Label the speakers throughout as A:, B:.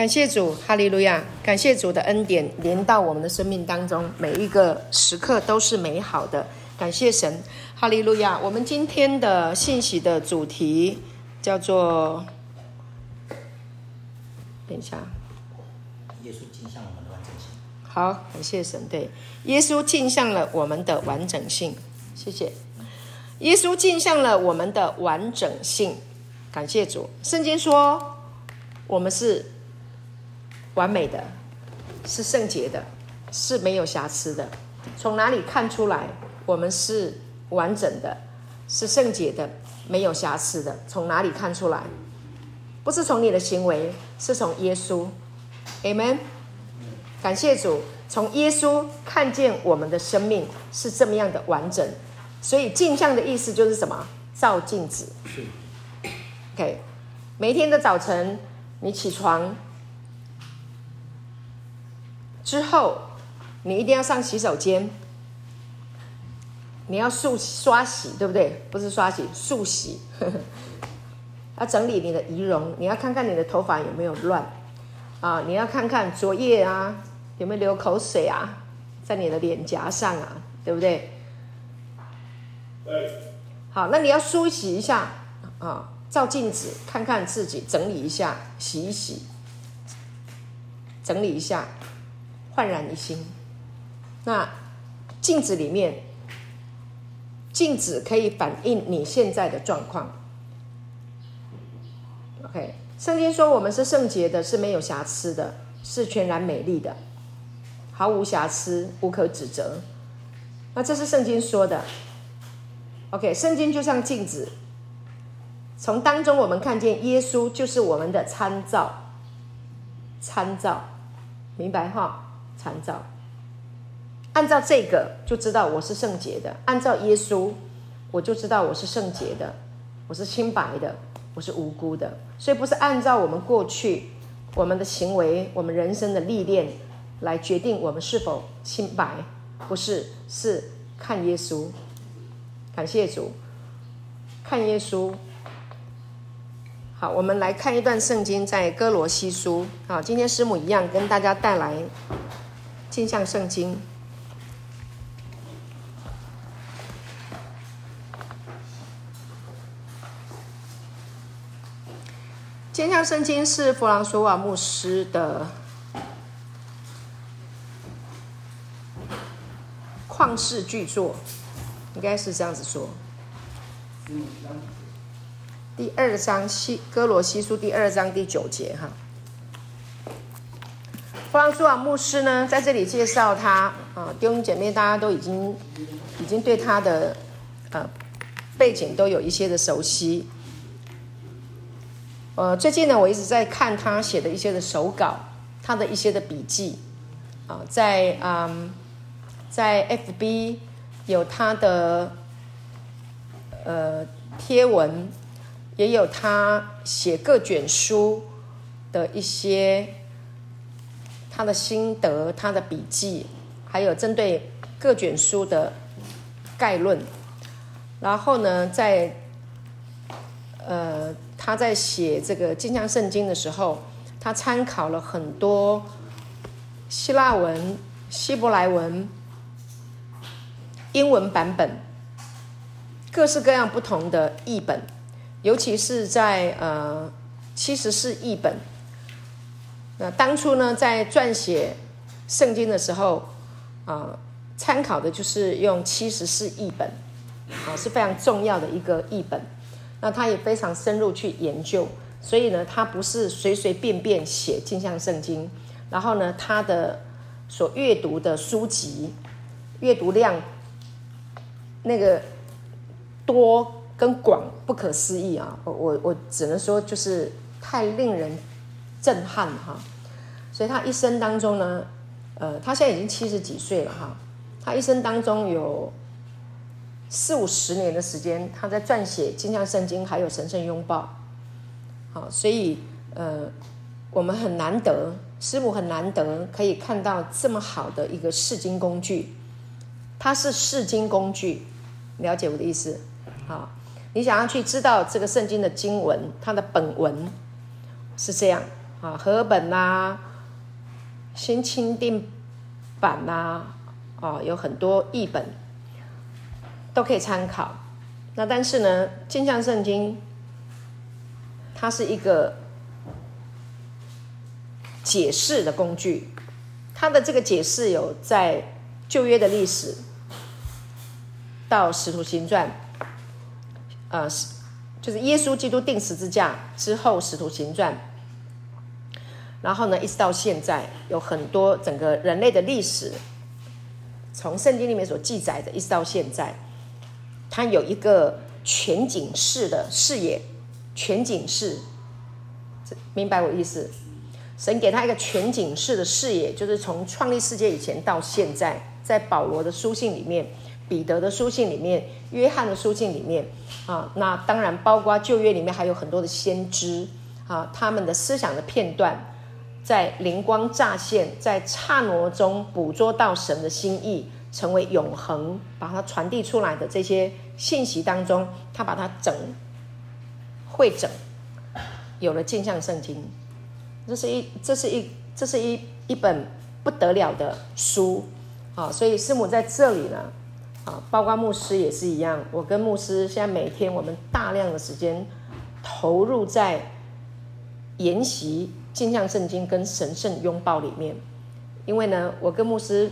A: 感谢主，哈利路亚！感谢主的恩典临到我们的生命当中，每一个时刻都是美好的。感谢神，哈利路亚！我们今天的信息的主题叫做……等一下，
B: 耶稣镜像了我们的完整性。
A: 好，感谢神，对，耶稣镜像了我们的完整性。谢谢，耶稣镜像了我们的完整性。感谢主，圣经说我们是。完美的，是圣洁的，是没有瑕疵的。从哪里看出来我们是完整的，是圣洁的，没有瑕疵的？从哪里看出来？不是从你的行为，是从耶稣。Amen。感谢主，从耶稣看见我们的生命是这么样的完整。所以镜像的意思就是什么？照镜子。是。OK，每天的早晨，你起床。之后，你一定要上洗手间。你要漱刷洗，对不对？不是刷洗，漱洗呵呵。要整理你的仪容，你要看看你的头发有没有乱啊？你要看看昨夜啊有没有流口水啊，在你的脸颊上啊，对不对？对。好，那你要梳洗一下啊，照镜子看看自己，整理一下，洗一洗，整理一下。焕然一新。那镜子里面，镜子可以反映你现在的状况。OK，圣经说我们是圣洁的，是没有瑕疵的，是全然美丽的，毫无瑕疵，无可指责。那这是圣经说的。OK，圣经就像镜子，从当中我们看见耶稣就是我们的参照，参照，明白哈？参照，按照这个就知道我是圣洁的；按照耶稣，我就知道我是圣洁的，我是清白的，我是无辜的。所以不是按照我们过去我们的行为、我们人生的历练来决定我们是否清白，不是，是看耶稣。感谢主，看耶稣。好，我们来看一段圣经，在哥罗西书。好，今天师母一样跟大家带来。镜像圣经，镜像圣经是弗朗索瓦牧师的旷世巨作，应该是这样子说。第二章西哥罗西书第二章第九节哈。弗朗索瓦牧师呢，在这里介绍他啊，弟兄姐妹，大家都已经已经对他的呃背景都有一些的熟悉。呃，最近呢，我一直在看他写的一些的手稿，他的一些的笔记啊，在嗯，在 FB 有他的呃贴文，也有他写各卷书的一些。他的心得、他的笔记，还有针对各卷书的概论。然后呢，在呃，他在写这个镜像圣经的时候，他参考了很多希腊文、希伯来文、英文版本，各式各样不同的译本，尤其是在呃七十士译本。那当初呢，在撰写圣经的时候，啊、参考的就是用七十四译本，啊，是非常重要的一个译本。那他也非常深入去研究，所以呢，他不是随随便便写镜像圣经。然后呢，他的所阅读的书籍阅读量那个多跟广不可思议啊！我我我只能说，就是太令人。震撼了哈，所以他一生当中呢，呃，他现在已经七十几岁了哈，他一生当中有四五十年的时间，他在撰写《金像圣经》还有《神圣拥抱》，好，所以呃，我们很难得，师母很难得可以看到这么好的一个释经工具，它是释经工具，了解我的意思？好，你想要去知道这个圣经的经文，它的本文是这样。啊，和本呐、新钦定版呐，啊，有很多译本都可以参考。那但是呢，镜像圣经它是一个解释的工具，它的这个解释有在旧约的历史到使徒行传，呃，就是耶稣基督钉十字架之后，使徒行传，然后呢，一直到现在，有很多整个人类的历史，从圣经里面所记载的，一直到现在。他有一个全景式的视野，全景式，明白我意思？神给他一个全景式的视野，就是从创立世界以前到现在，在保罗的书信里面、彼得的书信里面、约翰的书信里面啊，那当然包括旧约里面还有很多的先知啊，他们的思想的片段，在灵光乍现，在刹那中捕捉到神的心意。成为永恒，把它传递出来的这些信息当中，他把它整会整，有了镜像圣经。这是一，这是一，这是一一本不得了的书啊！所以师母在这里呢，啊，包括牧师也是一样。我跟牧师现在每天我们大量的时间投入在研习镜像圣经跟神圣拥抱里面，因为呢，我跟牧师。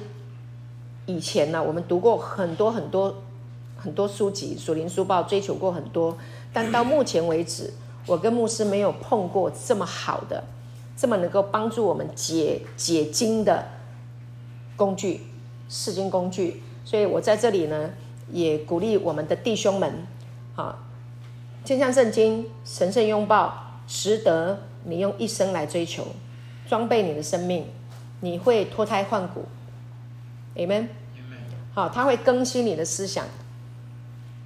A: 以前呢，我们读过很多很多很多书籍，属灵书报追求过很多，但到目前为止，我跟牧师没有碰过这么好的、这么能够帮助我们解解经的工具、释经工具。所以我在这里呢，也鼓励我们的弟兄们，啊，镜像圣经、神圣拥抱，值得你用一生来追求，装备你的生命，你会脱胎换骨。Amen。好，他会更新你的思想，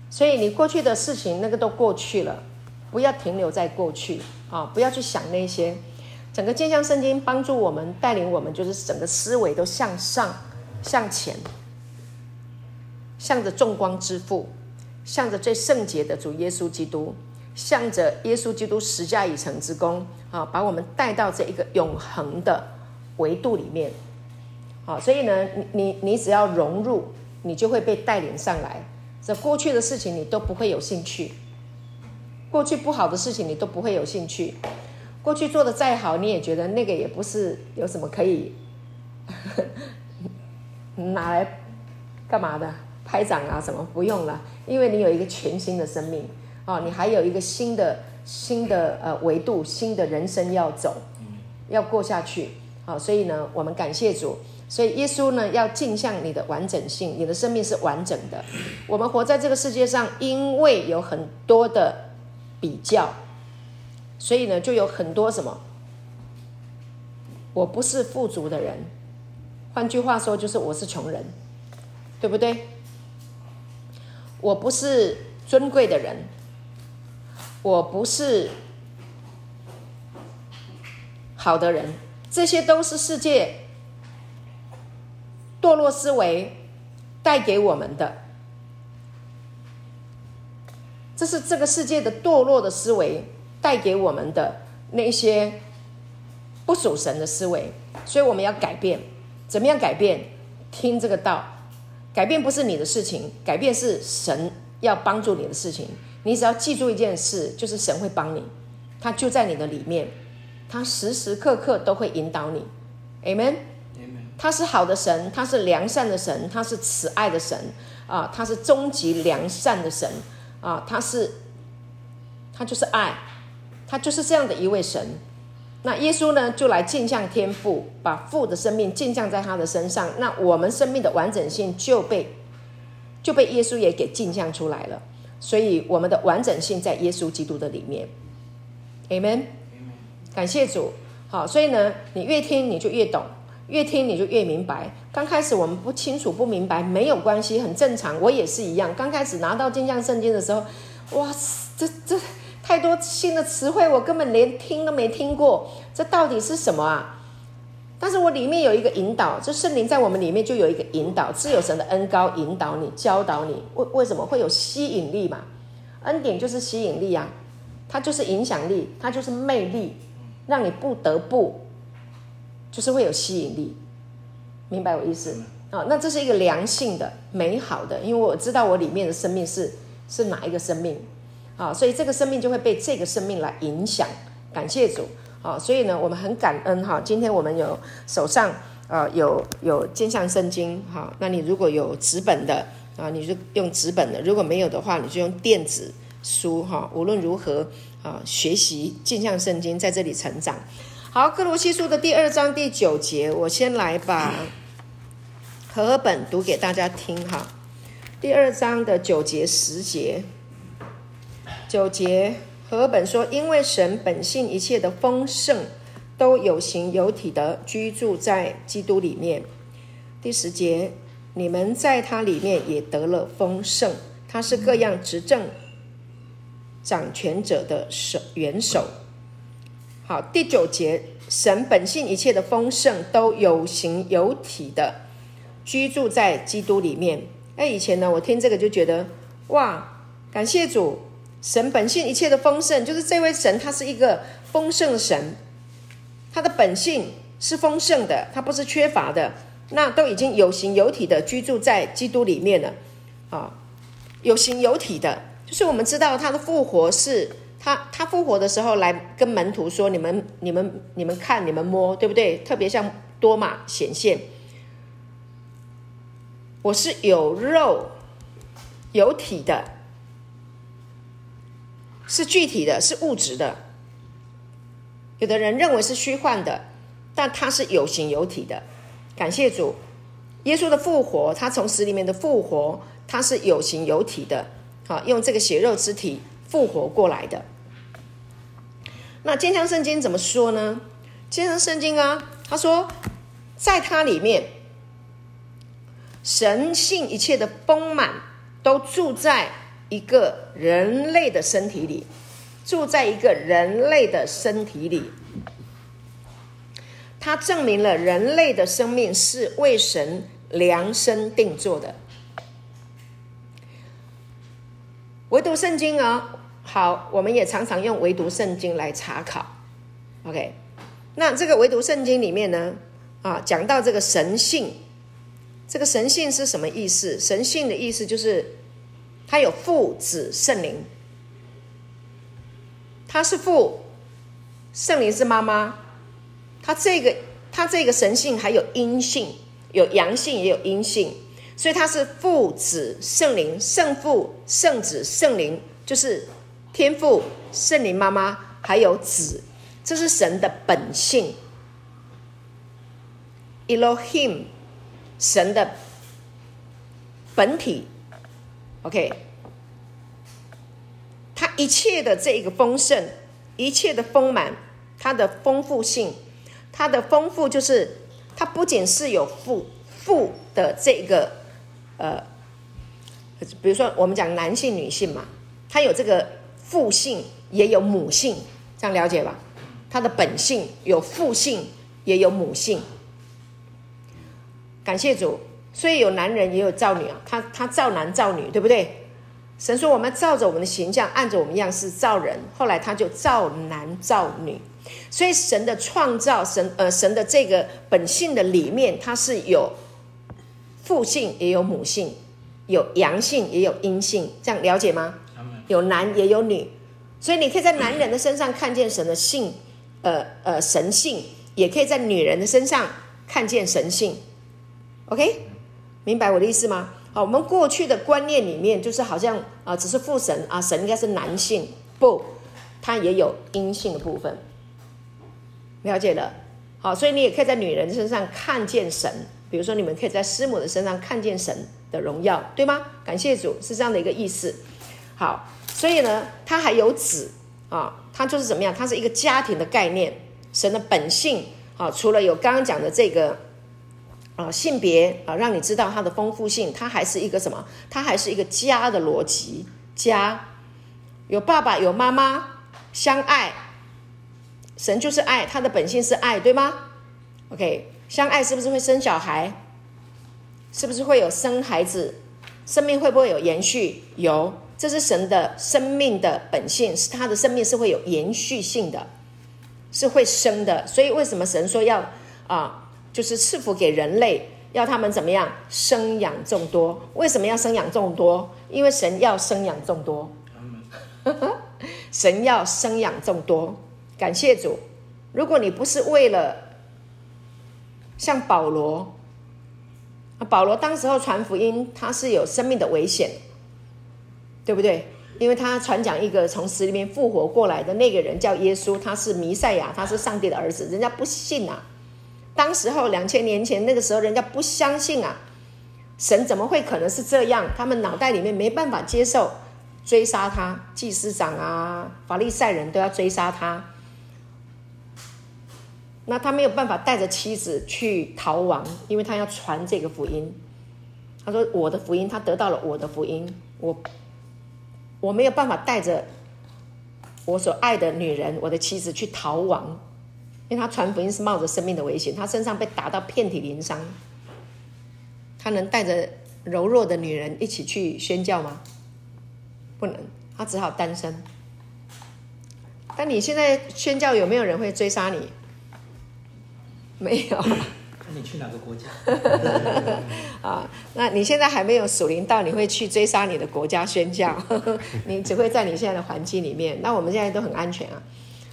A: 所以你过去的事情那个都过去了，不要停留在过去啊！不要去想那些。整个镜像圣经帮助我们，带领我们，就是整个思维都向上、向前，向着众光之父，向着最圣洁的主耶稣基督，向着耶稣基督十架已成之功啊，把我们带到这一个永恒的维度里面。好，所以呢，你你你只要融入，你就会被带领上来。这过去的事情你都不会有兴趣，过去不好的事情你都不会有兴趣，过去做的再好，你也觉得那个也不是有什么可以 拿来干嘛的，拍掌啊什么不用了，因为你有一个全新的生命哦，你还有一个新的新的呃维度，新的人生要走，要过下去。好，所以呢，我们感谢主。所以耶稣呢，要镜像你的完整性，你的生命是完整的。我们活在这个世界上，因为有很多的比较，所以呢，就有很多什么？我不是富足的人，换句话说，就是我是穷人，对不对？我不是尊贵的人，我不是好的人，这些都是世界。堕落思维带给我们的，这是这个世界的堕落的思维带给我们的那些不属神的思维，所以我们要改变。怎么样改变？听这个道，改变不是你的事情，改变是神要帮助你的事情。你只要记住一件事，就是神会帮你，他就在你的里面，他时时刻刻都会引导你。Amen。他是好的神，他是良善的神，他是慈爱的神啊，他是终极良善的神啊，他是，他就是爱，他就是这样的一位神。那耶稣呢，就来镜像天父，把父的生命镜像在他的身上，那我们生命的完整性就被就被耶稣也给镜像出来了。所以我们的完整性在耶稣基督的里面。Amen。感谢主。好，所以呢，你越听你就越懂。越听你就越明白。刚开始我们不清楚、不明白，没有关系，很正常。我也是一样。刚开始拿到镜像圣经的时候，哇，这这太多新的词汇，我根本连听都没听过。这到底是什么啊？但是我里面有一个引导，就圣灵在我们里面就有一个引导，自有神的恩高引导你、教导你。为为什么会有吸引力嘛？恩典就是吸引力啊，它就是影响力，它就是魅力。让你不得不，就是会有吸引力，明白我意思？啊，那这是一个良性的、美好的，因为我知道我里面的生命是是哪一个生命，啊，所以这个生命就会被这个生命来影响。感谢主，啊，所以呢，我们很感恩哈。今天我们有手上呃有有健相圣经哈，那你如果有纸本的啊，你就用纸本的；如果没有的话，你就用电子书哈。无论如何啊，学习健相圣经，在这里成长。好，克罗西书的第二章第九节，我先来把。和本读给大家听哈，第二章的九节十节，九节和合本说，因为神本性一切的丰盛都有形有体的居住在基督里面。第十节，你们在他里面也得了丰盛，他是各样执政掌权者的首元首。好，第九节，神本性一切的丰盛都有形有体的。居住在基督里面。哎，以前呢，我听这个就觉得，哇，感谢主，神本性一切的丰盛，就是这位神，他是一个丰盛的神，他的本性是丰盛的，他不是缺乏的。那都已经有形有体的居住在基督里面了，啊，有形有体的，就是我们知道他的复活是他，他复活的时候来跟门徒说：“你们、你们、你们看，你们摸，对不对？”特别像多马显现。我是有肉、有体的，是具体的，是物质的。有的人认为是虚幻的，但它是有形有体的。感谢主，耶稣的复活，他从死里面的复活，他是有形有体的。好，用这个血肉之体复活过来的。那健相圣经怎么说呢？健相圣经啊，他说，在他里面。神性一切的丰满都住在一个人类的身体里，住在一个人类的身体里。它证明了人类的生命是为神量身定做的。唯独圣经啊，好，我们也常常用唯独圣经来查考。OK，那这个唯独圣经里面呢，啊，讲到这个神性。这个神性是什么意思？神性的意思就是，他有父、子、圣灵。他是父，圣灵是妈妈。他这个，他这个神性还有阴性，有阳性也有阴性，所以他是父、子、圣灵，圣父、圣子、圣灵，就是天父、圣灵妈妈还有子，这是神的本性。Elohim。神的本体，OK，他一切的这个丰盛，一切的丰满，它的丰富性，它的丰富就是，它不仅是有父父的这个，呃，比如说我们讲男性女性嘛，它有这个父性，也有母性，这样了解吧？它的本性有父性，也有母性。感谢主，所以有男人也有造女啊，他他造男造女，对不对？神说我们照着我们的形象，按着我们样式造人，后来他就造男造女。所以神的创造，神呃神的这个本性的里面，它是有父性也有母性，有阳性也有阴性，这样了解吗？有男也有女，所以你可以在男人的身上看见神的性，呃呃神性，也可以在女人的身上看见神性。OK，明白我的意思吗？好，我们过去的观念里面就是好像啊，只是父神啊，神应该是男性，不，他也有阴性的部分。了解了，好，所以你也可以在女人身上看见神，比如说你们可以在师母的身上看见神的荣耀，对吗？感谢主，是这样的一个意思。好，所以呢，他还有子啊，他就是怎么样？他是一个家庭的概念，神的本性啊，除了有刚刚讲的这个。啊，性别啊，让你知道它的丰富性，它还是一个什么？它还是一个家的逻辑。家有爸爸有妈妈相爱，神就是爱，他的本性是爱，对吗？OK，相爱是不是会生小孩？是不是会有生孩子？生命会不会有延续？有，这是神的生命的本性，是他的生命是会有延续性的。是会生的。所以为什么神说要啊，就是赐福给人类，要他们怎么样生养众多？为什么要生养众多？因为神要生养众多。神要生养众多，感谢主。如果你不是为了像保罗，啊，保罗当时候传福音，他是有生命的危险，对不对？因为他传讲一个从死里面复活过来的那个人叫耶稣，他是弥赛亚，他是上帝的儿子，人家不信啊。当时候两千年前那个时候，人家不相信啊，神怎么会可能是这样？他们脑袋里面没办法接受。追杀他，祭司长啊，法利赛人都要追杀他。那他没有办法带着妻子去逃亡，因为他要传这个福音。他说：“我的福音，他得到了我的福音，我我没有办法带着我所爱的女人，我的妻子去逃亡，因为他传福音是冒着生命的危险，他身上被打到遍体鳞伤。他能带着柔弱的女人一起去宣教吗？”不能，他只好单身。但你现在宣教有没有人会追杀你？没有。
B: 那你去哪个国家？
A: 啊，那你现在还没有属灵到，你会去追杀你的国家宣教？你只会在你现在的环境里面。那我们现在都很安全啊。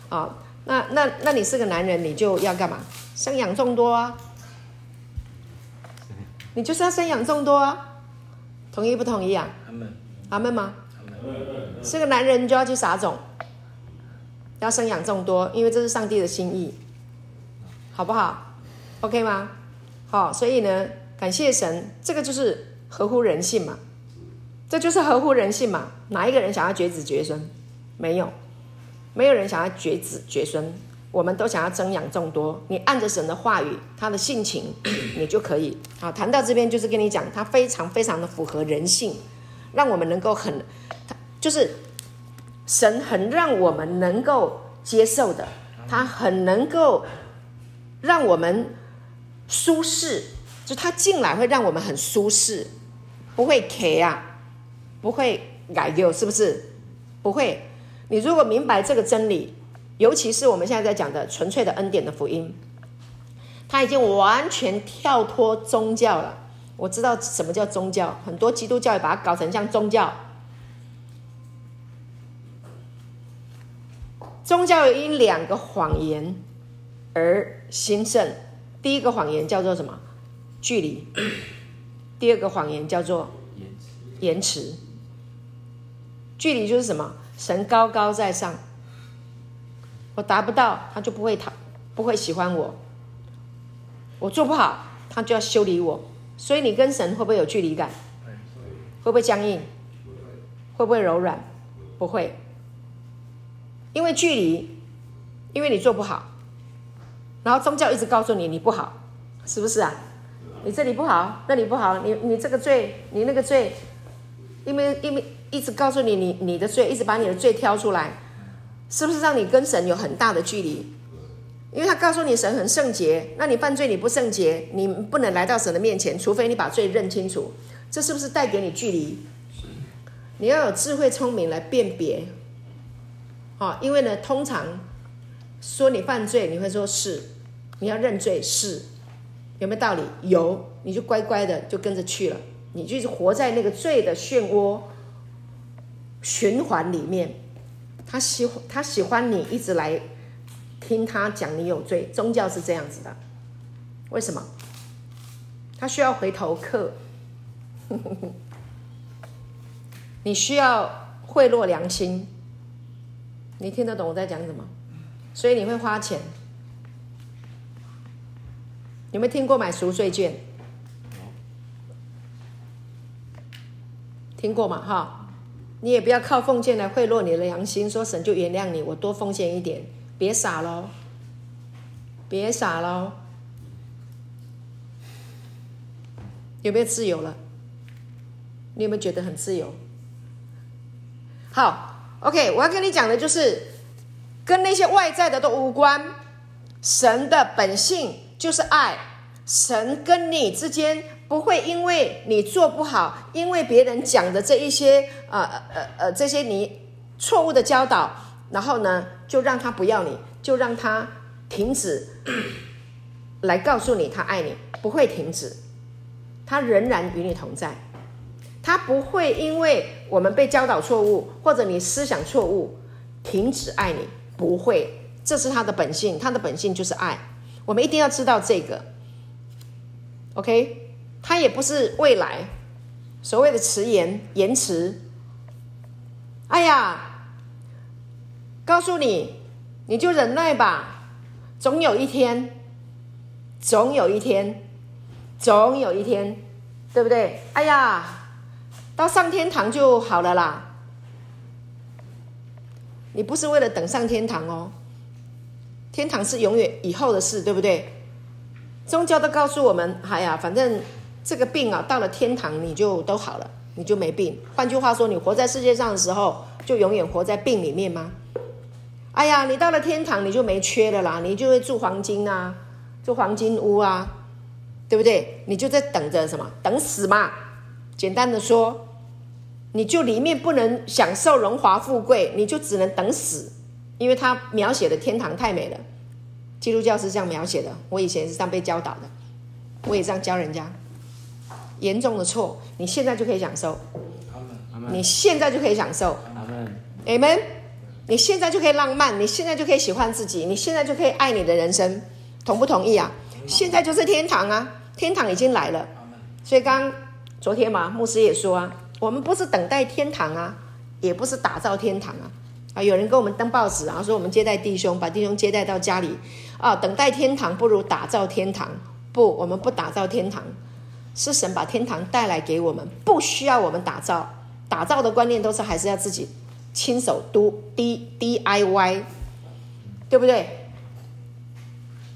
A: 啊，那那那你是个男人，你就要干嘛？生养众多啊！你就是要生养众多啊！同意不同意啊？阿门。阿门吗？是个男人就要去撒种，要生养众多，因为这是上帝的心意，好不好？OK 吗？好，所以呢，感谢神，这个就是合乎人性嘛，这就是合乎人性嘛。哪一个人想要绝子绝孙？没有，没有人想要绝子绝孙，我们都想要增养众多。你按着神的话语，他的性情，你就可以。好，谈到这边就是跟你讲，他非常非常的符合人性，让我们能够很。就是神很让我们能够接受的，他很能够让我们舒适，就他进来会让我们很舒适，不会卡啊，不会改丢，是不是？不会。你如果明白这个真理，尤其是我们现在在讲的纯粹的恩典的福音，他已经完全跳脱宗教了。我知道什么叫宗教，很多基督教也把它搞成像宗教。宗教有因两个谎言而兴盛。第一个谎言叫做什么？距离。第二个谎言叫做延迟。距离就是什么？神高高在上，我达不到，他就不会讨，不会喜欢我。我做不好，他就要修理我。所以你跟神会不会有距离感？会不会僵硬？会不会柔软？不会。因为距离，因为你做不好，然后宗教一直告诉你你不好，是不是啊？你这里不好，那里不好，你你这个罪，你那个罪，因为因为一直告诉你你你的罪，一直把你的罪挑出来，是不是让你跟神有很大的距离？因为他告诉你神很圣洁，那你犯罪你不圣洁，你不能来到神的面前，除非你把罪认清楚，这是不是带给你距离？你要有智慧聪明来辨别。哦，因为呢，通常说你犯罪，你会说是，你要认罪是，有没有道理？有，你就乖乖的就跟着去了，你就是活在那个罪的漩涡循环里面。他喜欢他喜欢你一直来听他讲你有罪，宗教是这样子的。为什么？他需要回头客，你需要贿赂良心。你听得懂我在讲什么？所以你会花钱。有没有听过买赎罪券？听过吗？哈，你也不要靠奉献来贿赂你的良心，说神就原谅你，我多奉献一点，别傻喽，别傻喽。有没有自由了？你有没有觉得很自由？好。OK，我要跟你讲的就是，跟那些外在的都无关。神的本性就是爱，神跟你之间不会因为你做不好，因为别人讲的这一些呃呃呃呃这些你错误的教导，然后呢就让他不要你，就让他停止来告诉你他爱你，不会停止，他仍然与你同在，他不会因为我们被教导错误或者你思想错误停止爱你，不会，这是他的本性，他的本性就是爱，我们一定要知道这个，OK，它也不是未来所谓的迟延延迟，哎呀。告诉你，你就忍耐吧，总有一天，总有一天，总有一天，对不对？哎呀，到上天堂就好了啦。你不是为了等上天堂哦，天堂是永远以后的事，对不对？宗教都告诉我们，哎呀，反正这个病啊，到了天堂你就都好了，你就没病。换句话说，你活在世界上的时候，就永远活在病里面吗？哎呀，你到了天堂，你就没缺了啦，你就会住黄金啊，住黄金屋啊，对不对？你就在等着什么？等死嘛。简单的说，你就里面不能享受荣华富贵，你就只能等死，因为他描写的天堂太美了。基督教是这样描写的，我以前是这样被教导的，我也这样教人家。严重的错，你现在就可以享受，你现在就可以享受。Amen。你现在就可以浪漫，你现在就可以喜欢自己，你现在就可以爱你的人生，同不同意啊？现在就是天堂啊，天堂已经来了。所以刚昨天嘛，牧师也说啊，我们不是等待天堂啊，也不是打造天堂啊。啊，有人给我们登报纸啊，说我们接待弟兄，把弟兄接待到家里啊，等待天堂不如打造天堂。不，我们不打造天堂，是神把天堂带来给我们，不需要我们打造，打造的观念都是还是要自己。亲手 do D D I Y，对不对？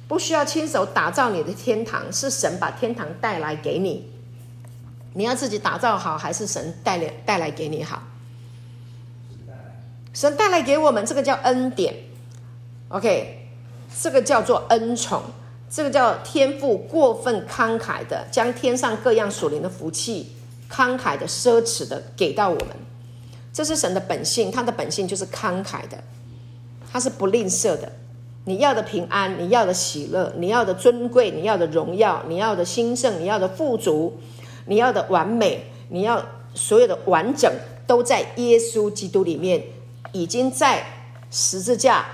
A: 不需要亲手打造你的天堂，是神把天堂带来给你。你要自己打造好，还是神带来带来给你好？神带来给我们这个叫恩典，OK，这个叫做恩宠，这个叫天赋过分慷慨的将天上各样属灵的福气慷慨的奢侈的给到我们。这是神的本性，他的本性就是慷慨的，他是不吝啬的。你要的平安，你要的喜乐，你要的尊贵，你要的荣耀，你要的兴盛，你要的富足，你要的完美，你要所有的完整，都在耶稣基督里面，已经在十字架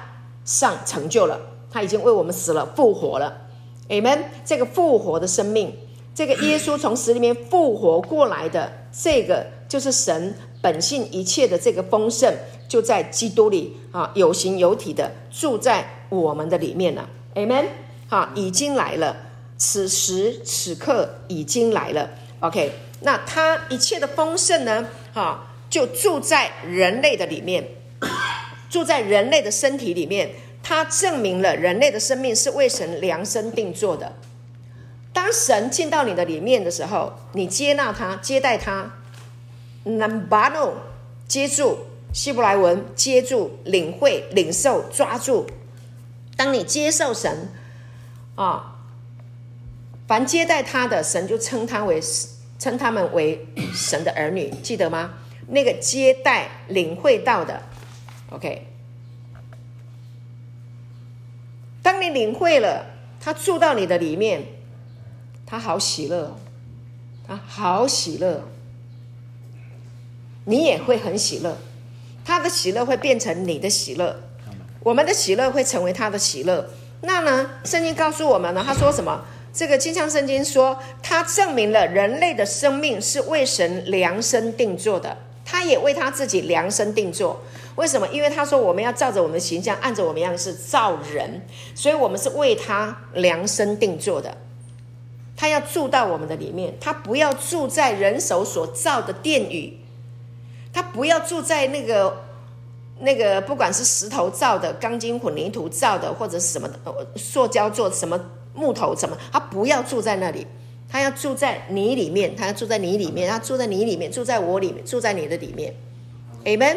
A: 上成就了。他已经为我们死了，复活了。Amen。这个复活的生命，这个耶稣从死里面复活过来的，这个就是神。本性一切的这个丰盛，就在基督里啊，有形有体的住在我们的里面了。Amen。哈，已经来了，此时此刻已经来了。OK，那他一切的丰盛呢？哈，就住在人类的里面，住在人类的身体里面。他证明了人类的生命是为神量身定做的。当神进到你的里面的时候，你接纳他，接待他。Nambano，接住希伯来文，接住领会领受抓住。当你接受神啊，凡接待他的神就称他为称他们为神的儿女，记得吗？那个接待领会到的，OK。当你领会了，他住到你的里面，他好喜乐，他好喜乐。你也会很喜乐，他的喜乐会变成你的喜乐，我们的喜乐会成为他的喜乐。那呢？圣经告诉我们呢，他说什么？这个金像圣经说，他证明了人类的生命是为神量身定做的，他也为他自己量身定做。为什么？因为他说我们要照着我们的形象，按着我们样式造人，所以我们是为他量身定做的。他要住到我们的里面，他不要住在人手所造的殿宇。他不要住在那个那个，不管是石头造的、钢筋混凝土造的，或者是什么的塑胶做、什么木头什么，他不要住在那里，他要住在你里面，他要住在你里面，他住在你里面，住在我里面，住在你的里面，Amen。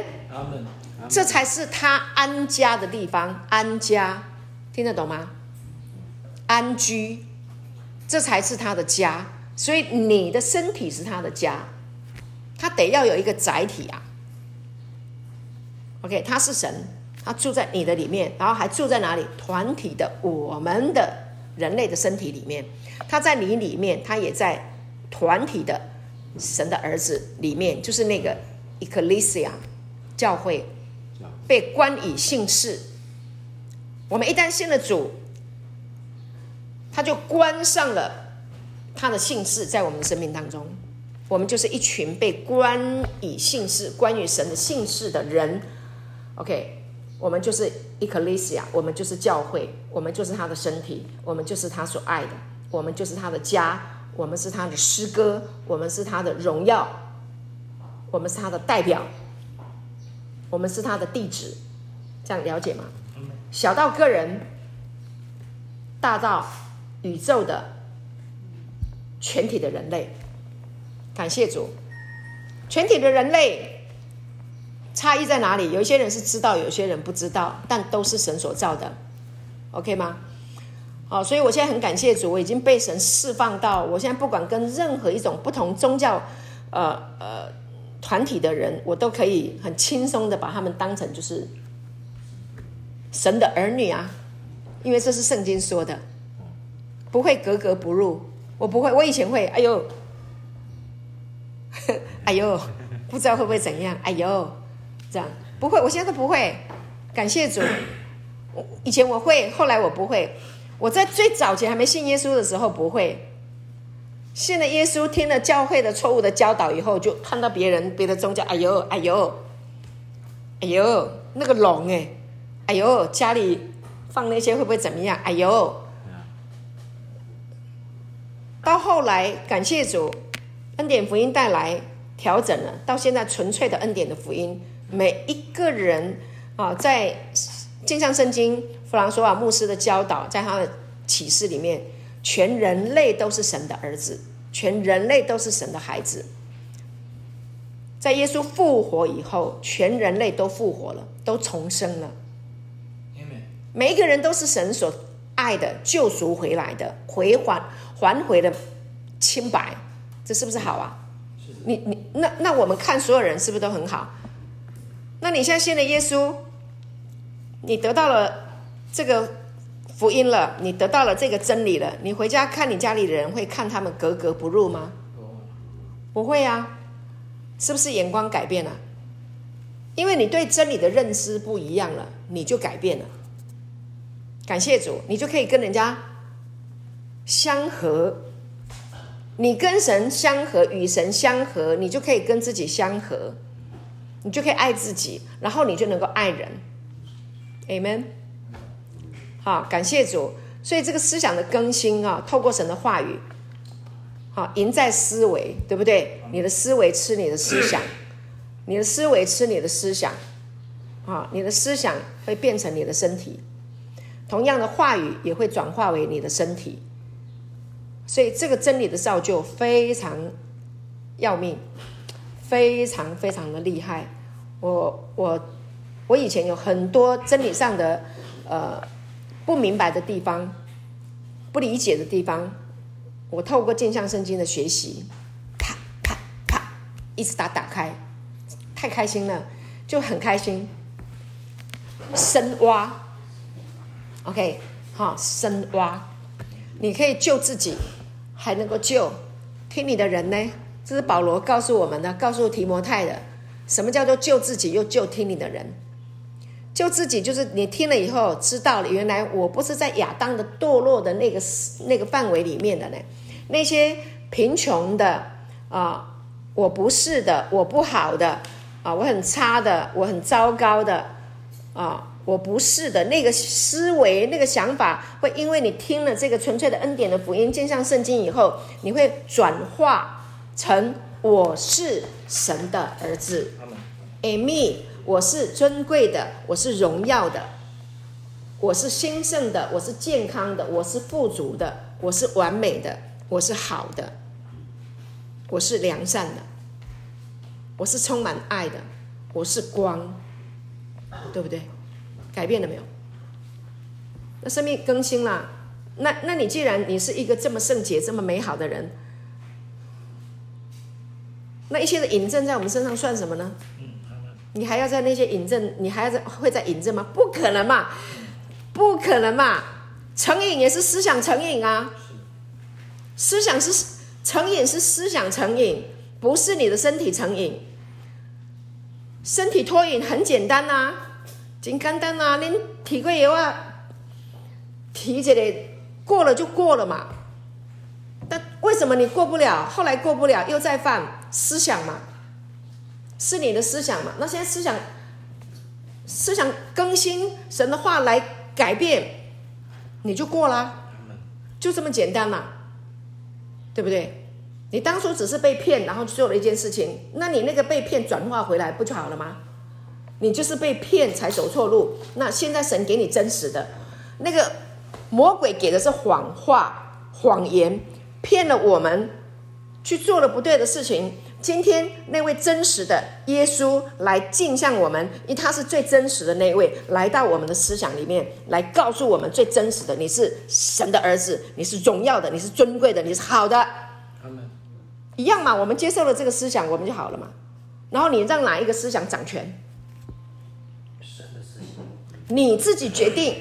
A: 这才是他安家的地方，安家，听得懂吗？安居，这才是他的家，所以你的身体是他的家。他得要有一个载体啊，OK，他是神，他住在你的里面，然后还住在哪里？团体的我们的人类的身体里面，他在你里面，他也在团体的神的儿子里面，就是那个 ecclesia 教会被冠以姓氏。我们一旦信了主，他就关上了他的姓氏在我们的生命当中，我们就是一群被冠以姓氏、关于神的姓氏的人。OK。我们就是 ecclesia，我们就是教会，我们就是他的身体，我们就是他所爱的，我们就是他的家，我们是他的诗歌，我们是他的荣耀，我们是他的代表，我们是他的地址，这样了解吗？小到个人，大到宇宙的全体的人类，感谢主，全体的人类。差异在哪里？有一些人是知道，有些人不知道，但都是神所造的，OK 吗？好，所以我现在很感谢主，我已经被神释放到，我现在不管跟任何一种不同宗教，呃呃团体的人，我都可以很轻松的把他们当成就是神的儿女啊，因为这是圣经说的，不会格格不入，我不会，我以前会，哎呦，哎呦，不知道会不会怎样，哎呦。这样不会，我现在都不会。感谢主，以前我会，后来我不会。我在最早前还没信耶稣的时候不会。信了耶稣，听了教会的错误的教导以后，就看到别人别的宗教，哎呦哎呦，哎呦那个龙哎，哎呦家里放那些会不会怎么样？哎呦。到后来感谢主，恩典福音带来调整了，到现在纯粹的恩典的福音。每一个人啊，在镜像圣经弗朗索瓦牧师的教导，在他的启示里面，全人类都是神的儿子，全人类都是神的孩子。在耶稣复活以后，全人类都复活了，都重生了。每一个人都是神所爱的，救赎回来的，回还还回的清白，这是不是好啊？你你那那我们看所有人是不是都很好？那你现在信了耶稣，你得到了这个福音了，你得到了这个真理了，你回家看你家里的人会看他们格格不入吗？不会啊，是不是眼光改变了？因为你对真理的认知不一样了，你就改变了。感谢主，你就可以跟人家相合，你跟神相合，与神相合，你就可以跟自己相合。你就可以爱自己，然后你就能够爱人，Amen。好，感谢主。所以这个思想的更新啊，透过神的话语，好，赢在思维，对不对？你的思维吃你的思想，你的思维吃你的思想，啊，你的思想会变成你的身体，同样的话语也会转化为你的身体。所以这个真理的造就非常要命。非常非常的厉害，我我我以前有很多真理上的呃不明白的地方，不理解的地方，我透过镜像圣经的学习，啪啪啪，一直打打开，太开心了，就很开心，深挖，OK，好，深挖，你可以救自己，还能够救听你的人呢。这是保罗告诉我们的，告诉提摩太的。什么叫做救自己又救听你的人？救自己就是你听了以后知道了，原来我不是在亚当的堕落的那个那个范围里面的呢。那些贫穷的啊，我不是的，我不好的啊，我很差的，我很糟糕的啊，我不是的那个思维、那个想法，会因为你听了这个纯粹的恩典的福音，见上圣经以后，你会转化。成我是神的儿子，Amen。我是尊贵的，我是荣耀的，我是兴盛的，我是健康的，我是富足的，我是完美的，我是好的，我是良善的，我是充满爱的，我是光，对不对？改变了没有？那生命更新了。那那你既然你是一个这么圣洁、这么美好的人。那一切的引证在我们身上算什么呢？你还要在那些引证，你还要在会在引证吗？不可能嘛，不可能嘛！成瘾也是思想成瘾啊，思想是成瘾是思想成瘾，不是你的身体成瘾。身体脱瘾很简单呐、啊，真简单呐、啊，您提个药啊，提起来过了就过了嘛。但为什么你过不了？后来过不了又再犯思想嘛？是你的思想嘛？那现在思想思想更新，神的话来改变。你就过啦，就这么简单嘛，对不对？你当初只是被骗，然后做了一件事情，那你那个被骗转化回来不就好了吗？你就是被骗才走错路，那现在神给你真实的，那个魔鬼给的是谎话、谎言，骗了我们，去做了不对的事情。今天那位真实的耶稣来镜像我们，因为他是最真实的那位，来到我们的思想里面，来告诉我们最真实的：你是神的儿子，你是荣耀的，你是尊贵的，你是好的。一样嘛，我们接受了这个思想，我们就好了嘛。然后你让哪一个思想掌权？神的思想，你自己决定。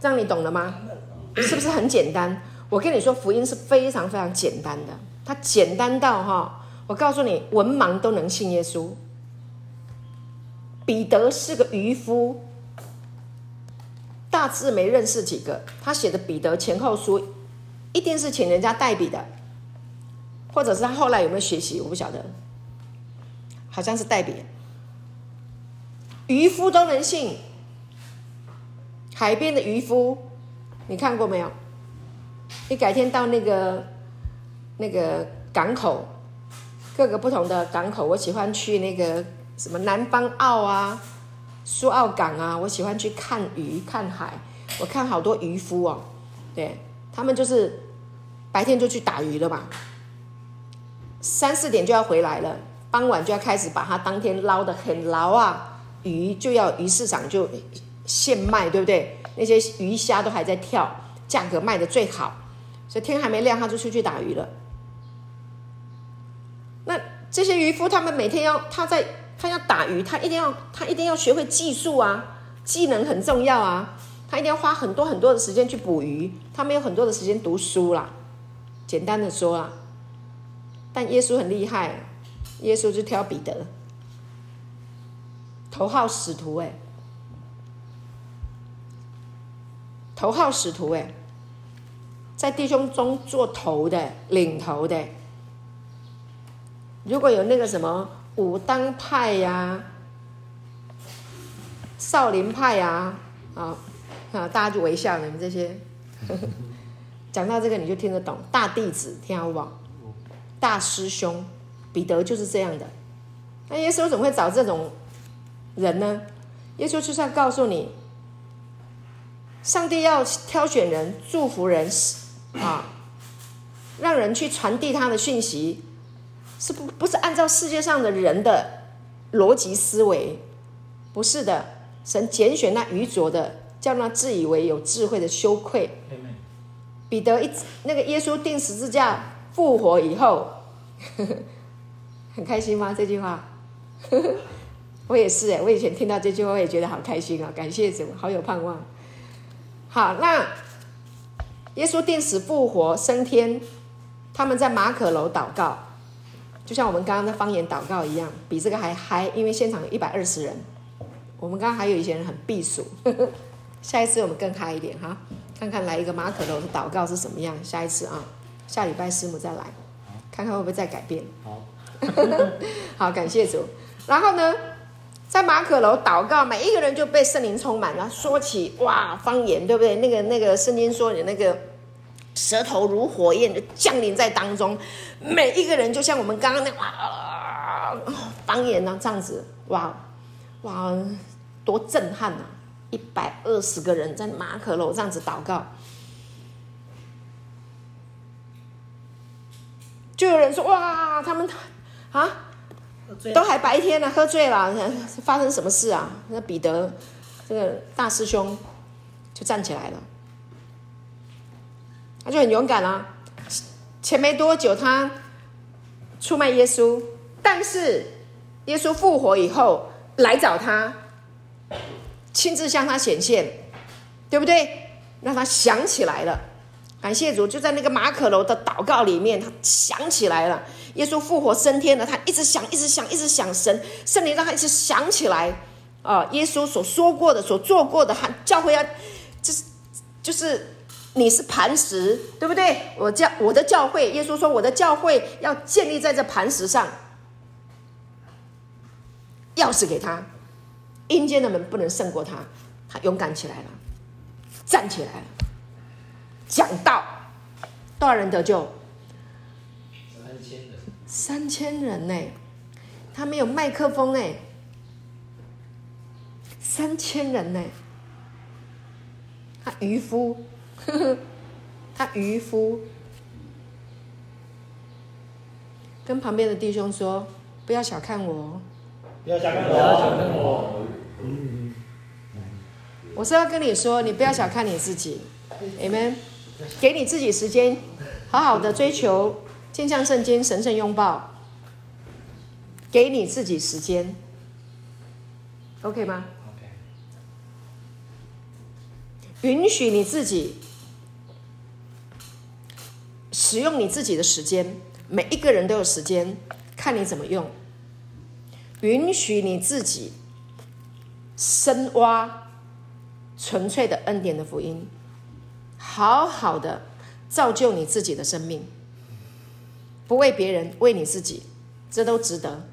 A: 这样你懂了吗？是不是很简单？我跟你说，福音是非常非常简单的。它简单到哈，我告诉你，文盲都能信耶稣。彼得是个渔夫，大致没认识几个。他写的彼得前后书，一定是请人家代笔的，或者是他后来有没有学习，我不晓得。好像是代笔。渔夫都能信，海边的渔夫，你看过没有？你改天到那个。那个港口，各个不同的港口，我喜欢去那个什么南方澳啊、苏澳港啊，我喜欢去看鱼、看海。我看好多渔夫哦，对，他们就是白天就去打鱼了嘛，三四点就要回来了，傍晚就要开始把它当天捞得很牢啊，鱼就要鱼市场就现卖，对不对？那些鱼虾都还在跳，价格卖得最好，所以天还没亮他就出去打鱼了。这些渔夫，他们每天要他在他要打鱼，他一定要他一定要学会技术啊，技能很重要啊，他一定要花很多很多的时间去捕鱼，他没有很多的时间读书啦。简单的说啦，但耶稣很厉害，耶稣就挑彼得，头号使徒哎，头号使徒哎，在弟兄中做头的领头的。如果有那个什么武当派呀、少林派呀，啊啊，大家就微笑，你们这些呵呵 讲到这个你就听得懂。大弟子听好不好？大师兄彼得就是这样的。那耶稣怎么会找这种人呢？耶稣就是要告诉你，上帝要挑选人、祝福人啊，让人去传递他的讯息。是不不是按照世界上的人的逻辑思维，不是的。神拣选那愚拙的，叫那自以为有智慧的羞愧。彼得一那个耶稣定十字架复活以后，呵 呵很开心吗？这句话，呵 呵我也是哎，我以前听到这句话，我也觉得好开心啊！感谢主，好有盼望。好，那耶稣定死复活升天，他们在马可楼祷告。就像我们刚刚的方言祷告一样，比这个还嗨，因为现场有一百二十人。我们刚刚还有一些人很避暑，下一次我们更嗨一点哈，看看来一个马可楼的祷告是什么样。下一次啊，下礼拜师母再来，看看会不会再改变。好，好，感谢主。然后呢，在马可楼祷告，每一个人就被圣灵充满了，说起哇方言，对不对？那个那个圣经说你那个。舌头如火焰的降临在当中，每一个人就像我们刚刚那哇方言呢、啊、这样子，哇哇多震撼呐、啊！一百二十个人在马可楼这样子祷告，就有人说哇，他们啊都还白天呢，喝醉了，发生什么事啊？那彼得这个大师兄就站起来了。他就很勇敢啊，前没多久他出卖耶稣，但是耶稣复活以后来找他，亲自向他显现，对不对？让他想起来了。感谢主，就在那个马可楼的祷告里面，他想起来了。耶稣复活升天了，他一直想，一直想，一直想神圣灵让他一直想起来啊、耶稣所说过的、所做过的，他教会要，就是就是你是磐石，对不对？我教我的教会，耶稣说我的教会要建立在这磐石上。钥匙给他，阴间的门不能胜过他。他勇敢起来了，站起来了，讲道，多少人得救？
B: 三千人。
A: 三千人呢？他没有麦克风哎。三千人呢？他渔夫，呵呵，他渔夫，跟旁边的弟兄说：“不要小看我。”
B: 不要小看我。
A: 我是要跟你说，你不要小看你自己，Amen。给你自己时间，好好的追求，镜像圣经，神圣拥抱。给你自己时间，OK 吗
B: ？OK。
A: 允许你自己使用你自己的时间，每一个人都有时间，看你怎么用。允许你自己深挖纯粹的恩典的福音，好好的造就你自己的生命，不为别人，为你自己，这都值得。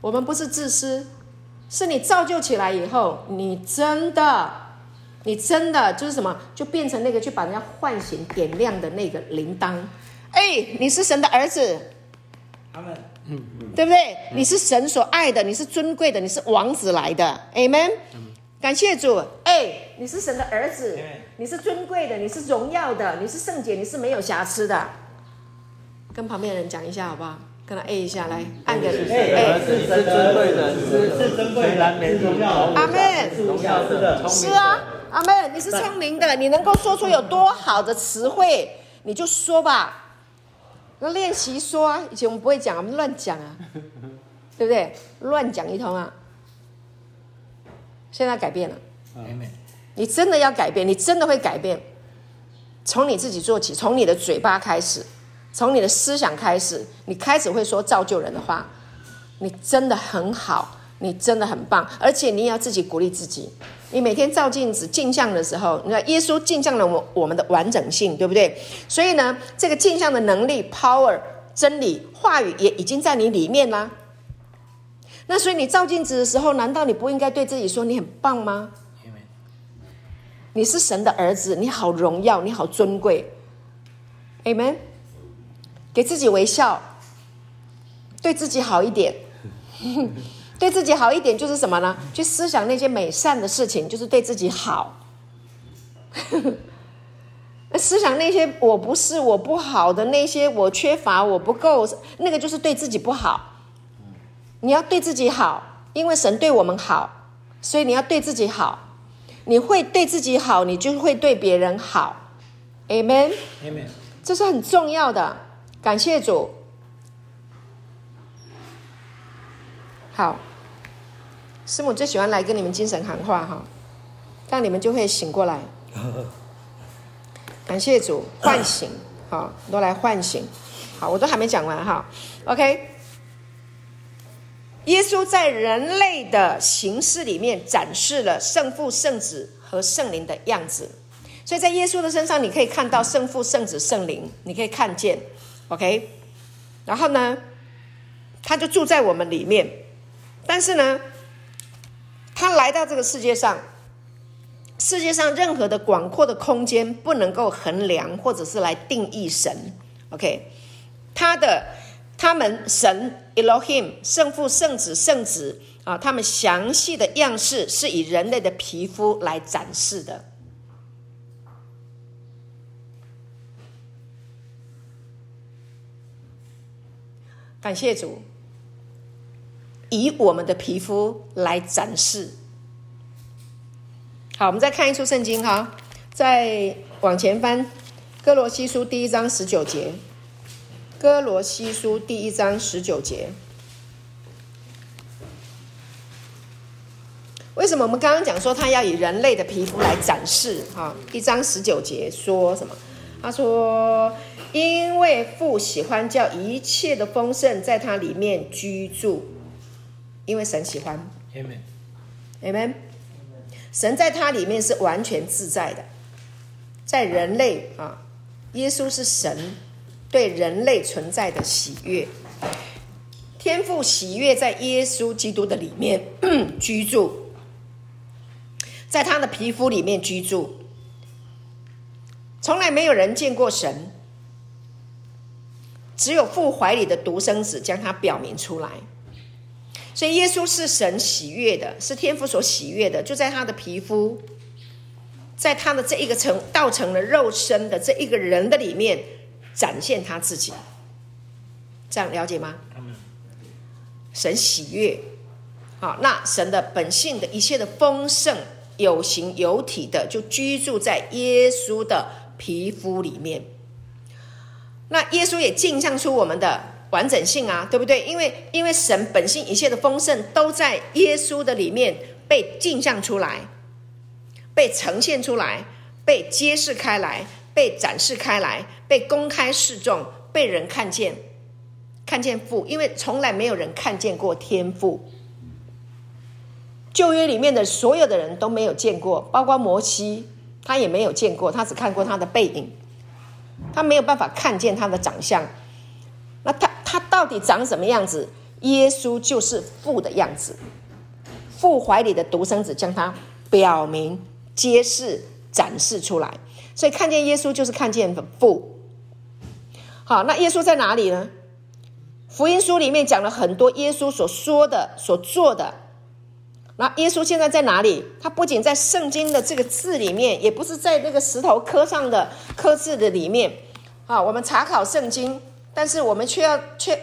A: 我们不是自私，是你造就起来以后，你真的，你真的就是什么，就变成那个去把人家唤醒、点亮的那个铃铛。哎，你是神的儿子。
B: 他们。
A: 对不对？你是神所爱的，你是尊贵的，你是王子来的，Amen。感谢主，哎，你是神的儿子，你是尊贵的，你是荣耀的，你是圣洁，你是没有瑕疵的。跟旁边的人讲一下好不好？跟他 A 一下，来按个哎，
C: 儿子是尊贵的，是尊贵的，是荣耀的。
A: 阿门。是啊，阿妹。你是聪明的，你能够说出有多好的词汇，你就说吧。那练习说啊，以前我们不会讲，我们乱讲啊，对不对？乱讲一通啊。现在改变了，你真的要改变，你真的会改变。从你自己做起，从你的嘴巴开始，从你的思想开始，你开始会说造就人的话。你真的很好，你真的很棒，而且你也要自己鼓励自己。你每天照镜子镜像的时候，你看耶稣镜像了我我们的完整性，对不对？所以呢，这个镜像的能力、power、真理、话语也已经在你里面啦。那所以你照镜子的时候，难道你不应该对自己说你很棒吗？你是神的儿子，你好荣耀，你好尊贵。Amen。给自己微笑，对自己好一点。对自己好一点就是什么呢？去思想那些美善的事情，就是对自己好。思想那些我不是、我不好的那些，我缺乏、我不够，那个就是对自己不好。你要对自己好，因为神对我们好，所以你要对自己好。你会对自己好，你就会对别人好。Amen。Amen。这是很重要的。感谢主。好。师母最喜欢来跟你们精神喊话哈，这样你们就会醒过来。感谢主唤醒，好，都来唤醒。好，我都还没讲完哈。OK，耶稣在人类的形式里面展示了圣父、圣子和圣灵的样子，所以在耶稣的身上你可以看到圣父、圣子、圣灵，你可以看见。OK，然后呢，他就住在我们里面，但是呢。他来到这个世界上，世界上任何的广阔的空间不能够衡量，或者是来定义神。OK，他的他们神 Elohim 圣父、圣子、圣子啊，他们详细的样式是以人类的皮肤来展示的。感谢主。以我们的皮肤来展示。好，我们再看一处圣经哈，再往前翻，《哥罗西书》第一章十九节，《哥罗西书》第一章十九节，为什么我们刚刚讲说他要以人类的皮肤来展示？哈，一章十九节说什么？他说：“因为父喜欢叫一切的丰盛在他里面居住，因为神喜欢。” Amen，Amen。神在他里面是完全自在的，在人类啊，耶稣是神对人类存在的喜悦，天父喜悦在耶稣基督的里面居住，在他的皮肤里面居住，从来没有人见过神，只有父怀里的独生子将他表明出来。所以耶稣是神喜悦的，是天父所喜悦的，就在他的皮肤，在他的这一个成道成了肉身的这一个人的里面展现他自己，这样了解吗？神喜悦，好，那神的本性的一切的丰盛，有形有体的，就居住在耶稣的皮肤里面。那耶稣也镜像出我们的。完整性啊，对不对？因为因为神本性一切的丰盛都在耶稣的里面被镜像出来，被呈现出来，被揭示开来，被展示开来，被公开示众，被人看见，看见父，因为从来没有人看见过天父。旧约里面的所有的人都没有见过，包括摩西，他也没有见过，他只看过他的背影，他没有办法看见他的长相。那他。他到底长什么样子？耶稣就是父的样子，父怀里的独生子将他表明、揭示、展示出来。所以看见耶稣就是看见父。好，那耶稣在哪里呢？福音书里面讲了很多耶稣所说的、所做的。那耶稣现在在哪里？他不仅在圣经的这个字里面，也不是在那个石头刻上的刻字的里面。啊，我们查考圣经。但是我们却要却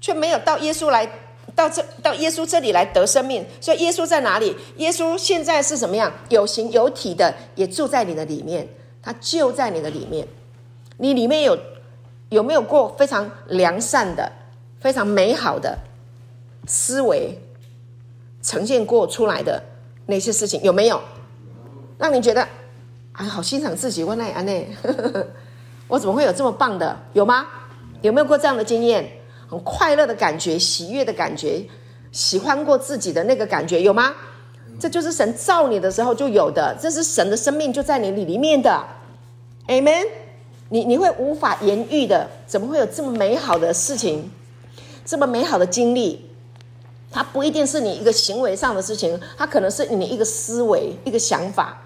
A: 却没有到耶稣来到这到耶稣这里来得生命，所以耶稣在哪里？耶稣现在是什么样？有形有体的，也住在你的里面，他就在你的里面。你里面有有没有过非常良善的、非常美好的思维呈现过出来的那些事情？有没有让你觉得啊，好欣赏自己？我那安内，我怎么会有这么棒的？有吗？有没有过这样的经验？很快乐的感觉，喜悦的感觉，喜欢过自己的那个感觉，有吗？这就是神造你的时候就有的，这是神的生命就在你里面的。Amen。你你会无法言喻的，怎么会有这么美好的事情，这么美好的经历？它不一定是你一个行为上的事情，它可能是你一个思维、一个想法，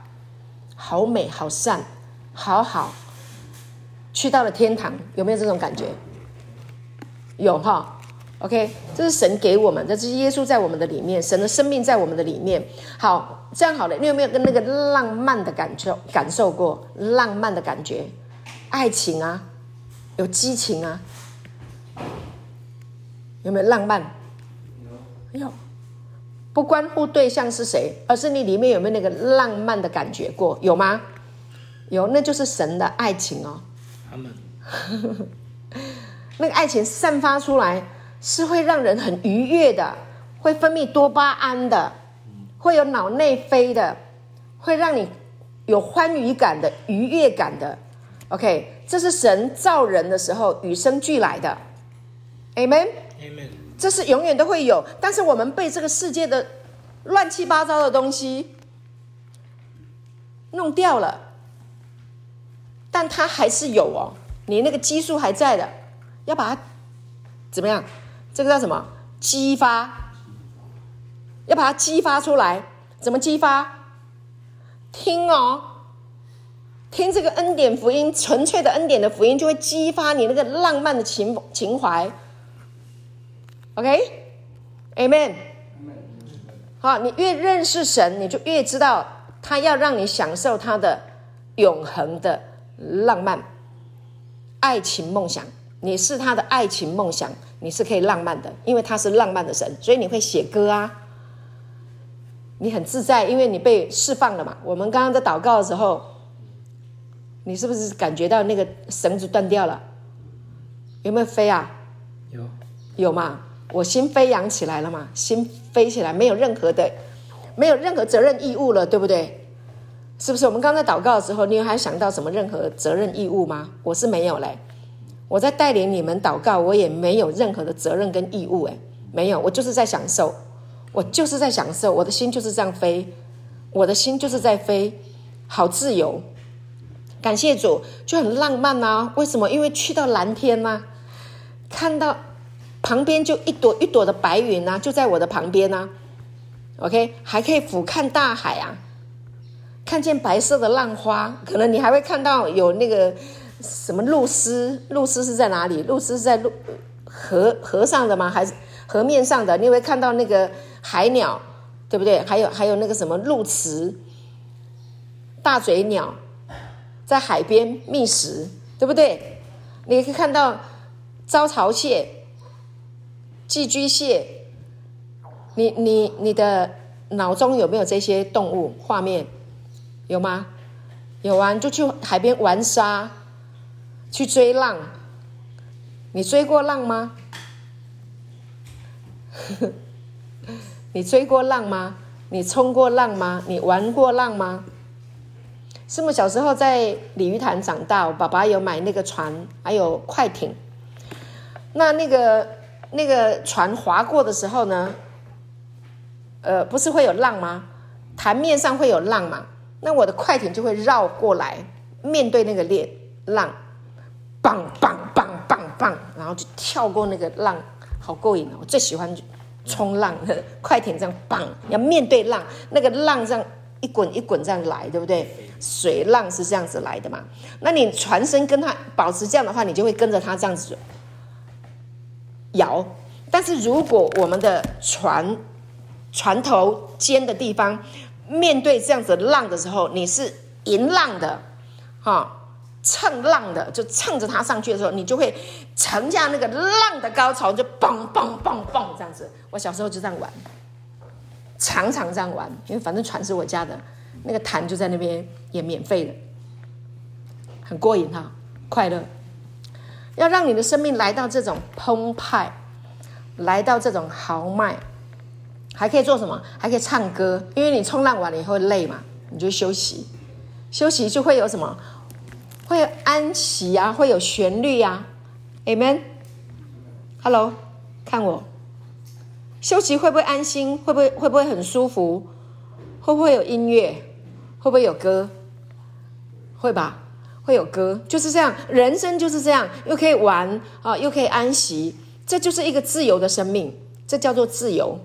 A: 好美、好善、好好。去到了天堂，有没有这种感觉？有哈，OK，这是神给我们的，这是耶稣在我们的里面，神的生命在我们的里面。好，这样好了，你有没有跟那个浪漫的感受感受过？浪漫的感觉，爱情啊，有激情啊，有没有浪漫？有，有，不关乎对象是谁，而是你里面有没有那个浪漫的感觉过？有吗？有，那就是神的爱情哦。他们，那个爱情散发出来是会让人很愉悦的，会分泌多巴胺的，会有脑内啡的，会让你有欢愉感的、愉悦感的。OK，这是神造人的时候与生俱来的。Amen。Amen。这是永远都会有，但是我们被这个世界的乱七八糟的东西弄掉了。但它还是有哦，你那个激素还在的，要把它怎么样？这个叫什么？激发，要把它激发出来。怎么激发？听哦，听这个恩典福音，纯粹的恩典的福音，就会激发你那个浪漫的情情怀。OK，Amen。好，你越认识神，你就越知道他要让你享受他的永恒的。浪漫，爱情梦想，你是他的爱情梦想，你是可以浪漫的，因为他是浪漫的神，所以你会写歌啊，你很自在，因为你被释放了嘛。我们刚刚在祷告的时候，你是不是感觉到那个绳子断掉了？有没有飞啊？有，有嘛？我心飞扬起来了嘛？心飞起来，没有任何的，没有任何责任义务了，对不对？是不是？我们刚才祷告的时候，你有还想到什么任何责任义务吗？我是没有嘞。我在带领你们祷告，我也没有任何的责任跟义务，诶，没有，我就是在享受，我就是在享受，我的心就是这样飞，我的心就是在飞，好自由。感谢主，就很浪漫啊！为什么？因为去到蓝天啊，看到旁边就一朵一朵的白云啊，就在我的旁边啊。OK，还可以俯瞰大海啊，看见白色的浪花，可能你还会看到有那个什么露丝，露丝是在哪里？露丝是在路河河上的吗？还是河面上的？你会看到那个海鸟，对不对？还有还有那个什么鸕鶿、大嘴鸟。在海边觅食，对不对？你可以看到招潮蟹、寄居蟹。你你你的脑中有没有这些动物画面？有吗？有啊，就去海边玩沙，去追浪。你追过浪吗？你追过浪吗？你冲过浪吗？你玩过浪吗？师母小时候在鲤鱼潭长大，爸爸有买那个船，还有快艇。那那个那个船划过的时候呢，呃，不是会有浪吗？潭面上会有浪嘛？那我的快艇就会绕过来，面对那个浪，浪，棒棒棒棒棒，然后就跳过那个浪，好过瘾哦！我最喜欢冲浪，快艇这样棒，要面对浪，那个浪这样一滚一滚这样来，对不对？水浪是这样子来的嘛？那你船身跟它保持这样的话，你就会跟着它这样子摇。但是如果我们的船船头尖的地方面对这样子浪的时候，你是迎浪的，哈，蹭浪的，就蹭着它上去的时候，你就会乘下那个浪的高潮，就蹦蹦蹦蹦这样子。我小时候就这样玩，常常这样玩，因为反正船是我家的。那个潭就在那边，也免费的，很过瘾哈，快乐。要让你的生命来到这种澎湃，来到这种豪迈，还可以做什么？还可以唱歌，因为你冲浪完了以后累嘛，你就休息，休息就会有什么？会有安息啊，会有旋律、啊。Amen，Hello，看我，休息会不会安心？会不会会不会很舒服？会不会有音乐？会不会有歌？会吧，会有歌，就是这样。人生就是这样，又可以玩啊，又可以安息，这就是一个自由的生命，这叫做自由。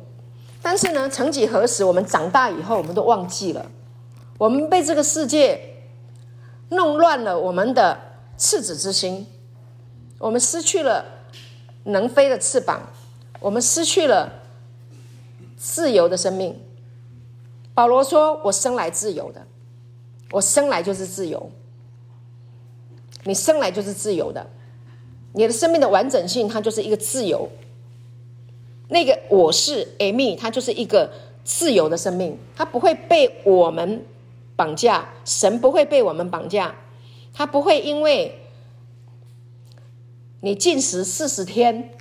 A: 但是呢，曾几何时，我们长大以后，我们都忘记了，我们被这个世界弄乱了我们的赤子之心，我们失去了能飞的翅膀，我们失去了自由的生命。保罗说：“我生来自由的，我生来就是自由。你生来就是自由的，你的生命的完整性，它就是一个自由。那个我是 Amy，它就是一个自由的生命，它不会被我们绑架，神不会被我们绑架，他不会因为你禁食四十天，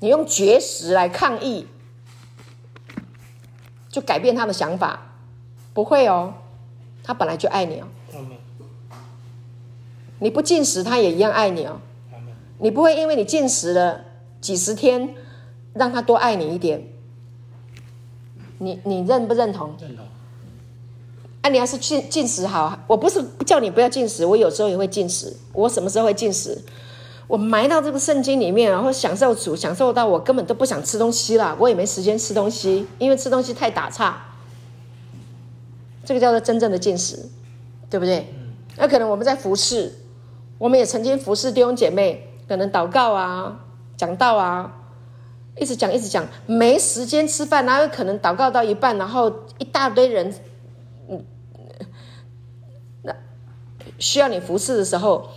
A: 你用绝食来抗议。”就改变他的想法，不会哦，他本来就爱你哦。你不进食，他也一样爱你哦。你不会因为你进食了几十天，让他多爱你一点。你你认不认同？认同。啊，你要是禁进食好，我不是叫你不要进食，我有时候也会进食。我什么时候会进食？我埋到这个圣经里面，然后享受主，享受到我根本都不想吃东西了，我也没时间吃东西，因为吃东西太打岔。这个叫做真正的进食，对不对？那可能我们在服侍，我们也曾经服侍弟兄姐妹，可能祷告啊、讲道啊，一直讲一直讲，没时间吃饭，哪有可能祷告到一半，然后一大堆人，嗯，那需要你服侍的时候，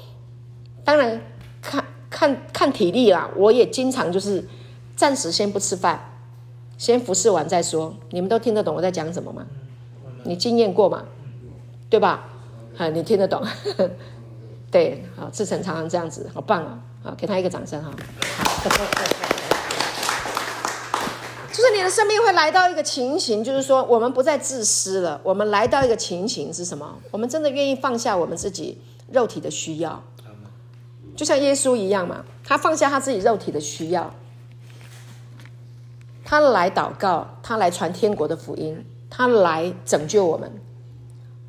A: 当然。看看看体力啦，我也经常就是暂时先不吃饭，先服侍完再说。你们都听得懂我在讲什么吗？你经验过吗？对吧？啊，你听得懂？对，好，志成常常这样子，好棒啊！好，给他一个掌声哈。就是你的生命会来到一个情形，就是说我们不再自私了。我们来到一个情形是什么？我们真的愿意放下我们自己肉体的需要，就像耶稣一样嘛，他放下他自己肉体的需要，他来祷告，他来传天国的福音，他来拯救我们，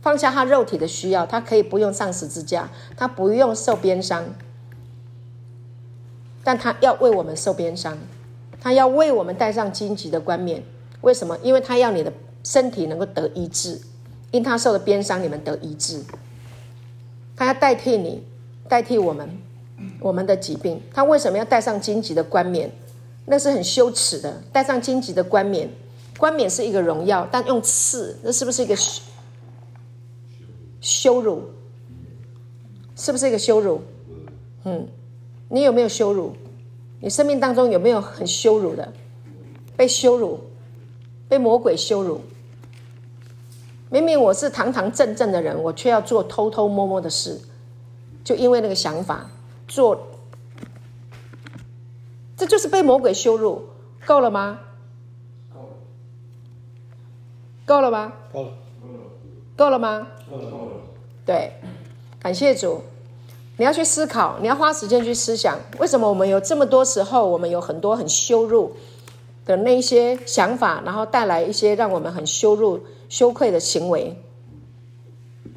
A: 放下他肉体的需要，他可以不用上十字架，他不用受鞭伤，但他要为我们受鞭伤。他要为我们戴上荆棘的冠冕，为什么？因为他要你的身体能够得医治，因他受的鞭伤，你们得医治。他要代替你，代替我们，我们的疾病。他为什么要戴上荆棘的冠冕？那是很羞耻的，戴上荆棘的冠冕，冠冕是一个荣耀，但用刺，那是不是一个羞羞辱？是不是一个羞辱？嗯，你有没有羞辱？你生命当中有没有很羞辱的？被羞辱，被魔鬼羞辱。明明我是堂堂正正的人，我却要做偷偷摸摸的事，就因为那个想法做，这就是被魔鬼羞辱。够了吗？够了吗？够了。够了吗？对，感谢主。你要去思考，你要花时间去思想，为什么我们有这么多时候，我们有很多很羞辱的那些想法，然后带来一些让我们很羞辱、羞愧的行为，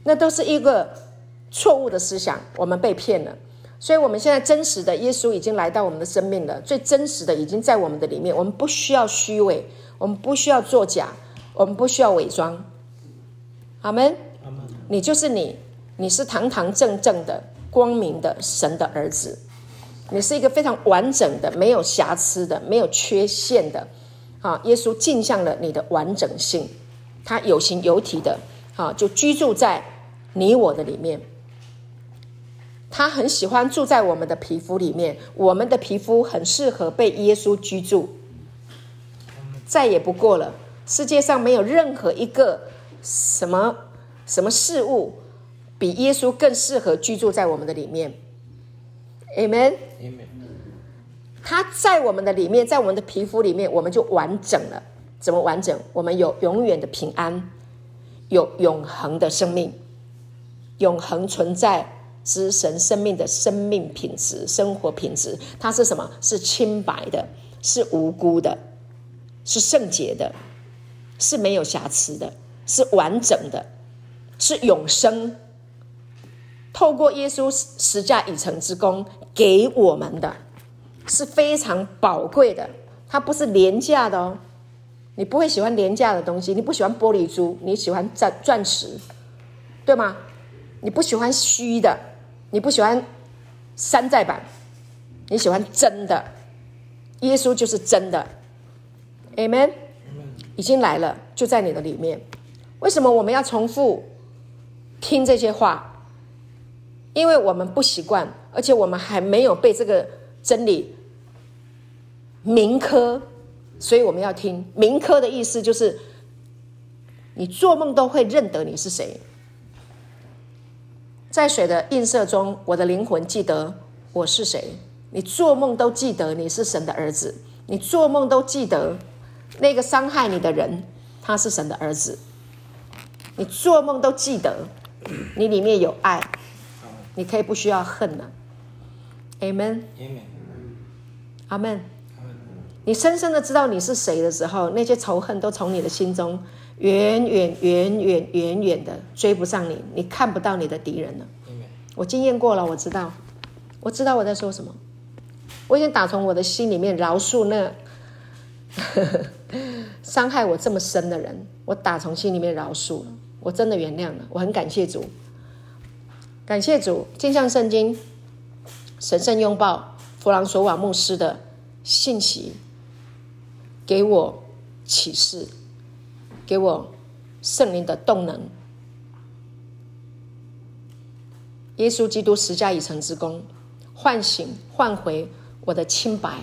A: 那都是一个错误的思想，我们被骗了。所以，我们现在真实的耶稣已经来到我们的生命了，最真实的已经在我们的里面，我们不需要虚伪，我们不需要作假，我们不需要伪装。阿门。你就是你，你是堂堂正正的。光明的神的儿子，你是一个非常完整的、没有瑕疵的、没有缺陷的，啊！耶稣镜像了你的完整性，他有形有体的，啊，就居住在你我的里面。他很喜欢住在我们的皮肤里面，我们的皮肤很适合被耶稣居住，再也不过了。世界上没有任何一个什么什么事物。比耶稣更适合居住在我们的里面，Amen。他在我们的里面，在我们的皮肤里面，我们就完整了。怎么完整？我们有永远的平安，有永恒的生命，永恒存在之神生命的生命品质、生活品质。它是什么？是清白的，是无辜的，是圣洁的，是没有瑕疵的，是完整的，是永生。透过耶稣十架以成之功给我们的，是非常宝贵的。它不是廉价的哦。你不会喜欢廉价的东西，你不喜欢玻璃珠，你喜欢钻钻石，对吗？你不喜欢虚的，你不喜欢山寨版，你喜欢真的。耶稣就是真的，Amen。已经来了，就在你的里面。为什么我们要重复听这些话？因为我们不习惯，而且我们还没有被这个真理铭刻，所以我们要听。铭刻的意思就是，你做梦都会认得你是谁。在水的映射中，我的灵魂记得我是谁。你做梦都记得你是神的儿子，你做梦都记得那个伤害你的人，他是神的儿子。你做梦都记得，你里面有爱。你可以不需要恨了，Amen，阿门。你深深的知道你是谁的时候，那些仇恨都从你的心中远远远远远远的追不上你，你看不到你的敌人了。我经验过了，我知道，我知道我在说什么。我已经打从我的心里面饶恕那 伤害我这么深的人，我打从心里面饶恕了，我真的原谅了，我很感谢主。感谢主，镜像圣经神圣拥抱弗朗索瓦牧师的信息，给我启示，给我圣灵的动能。耶稣基督十架已成之功，唤醒、唤回我的清白，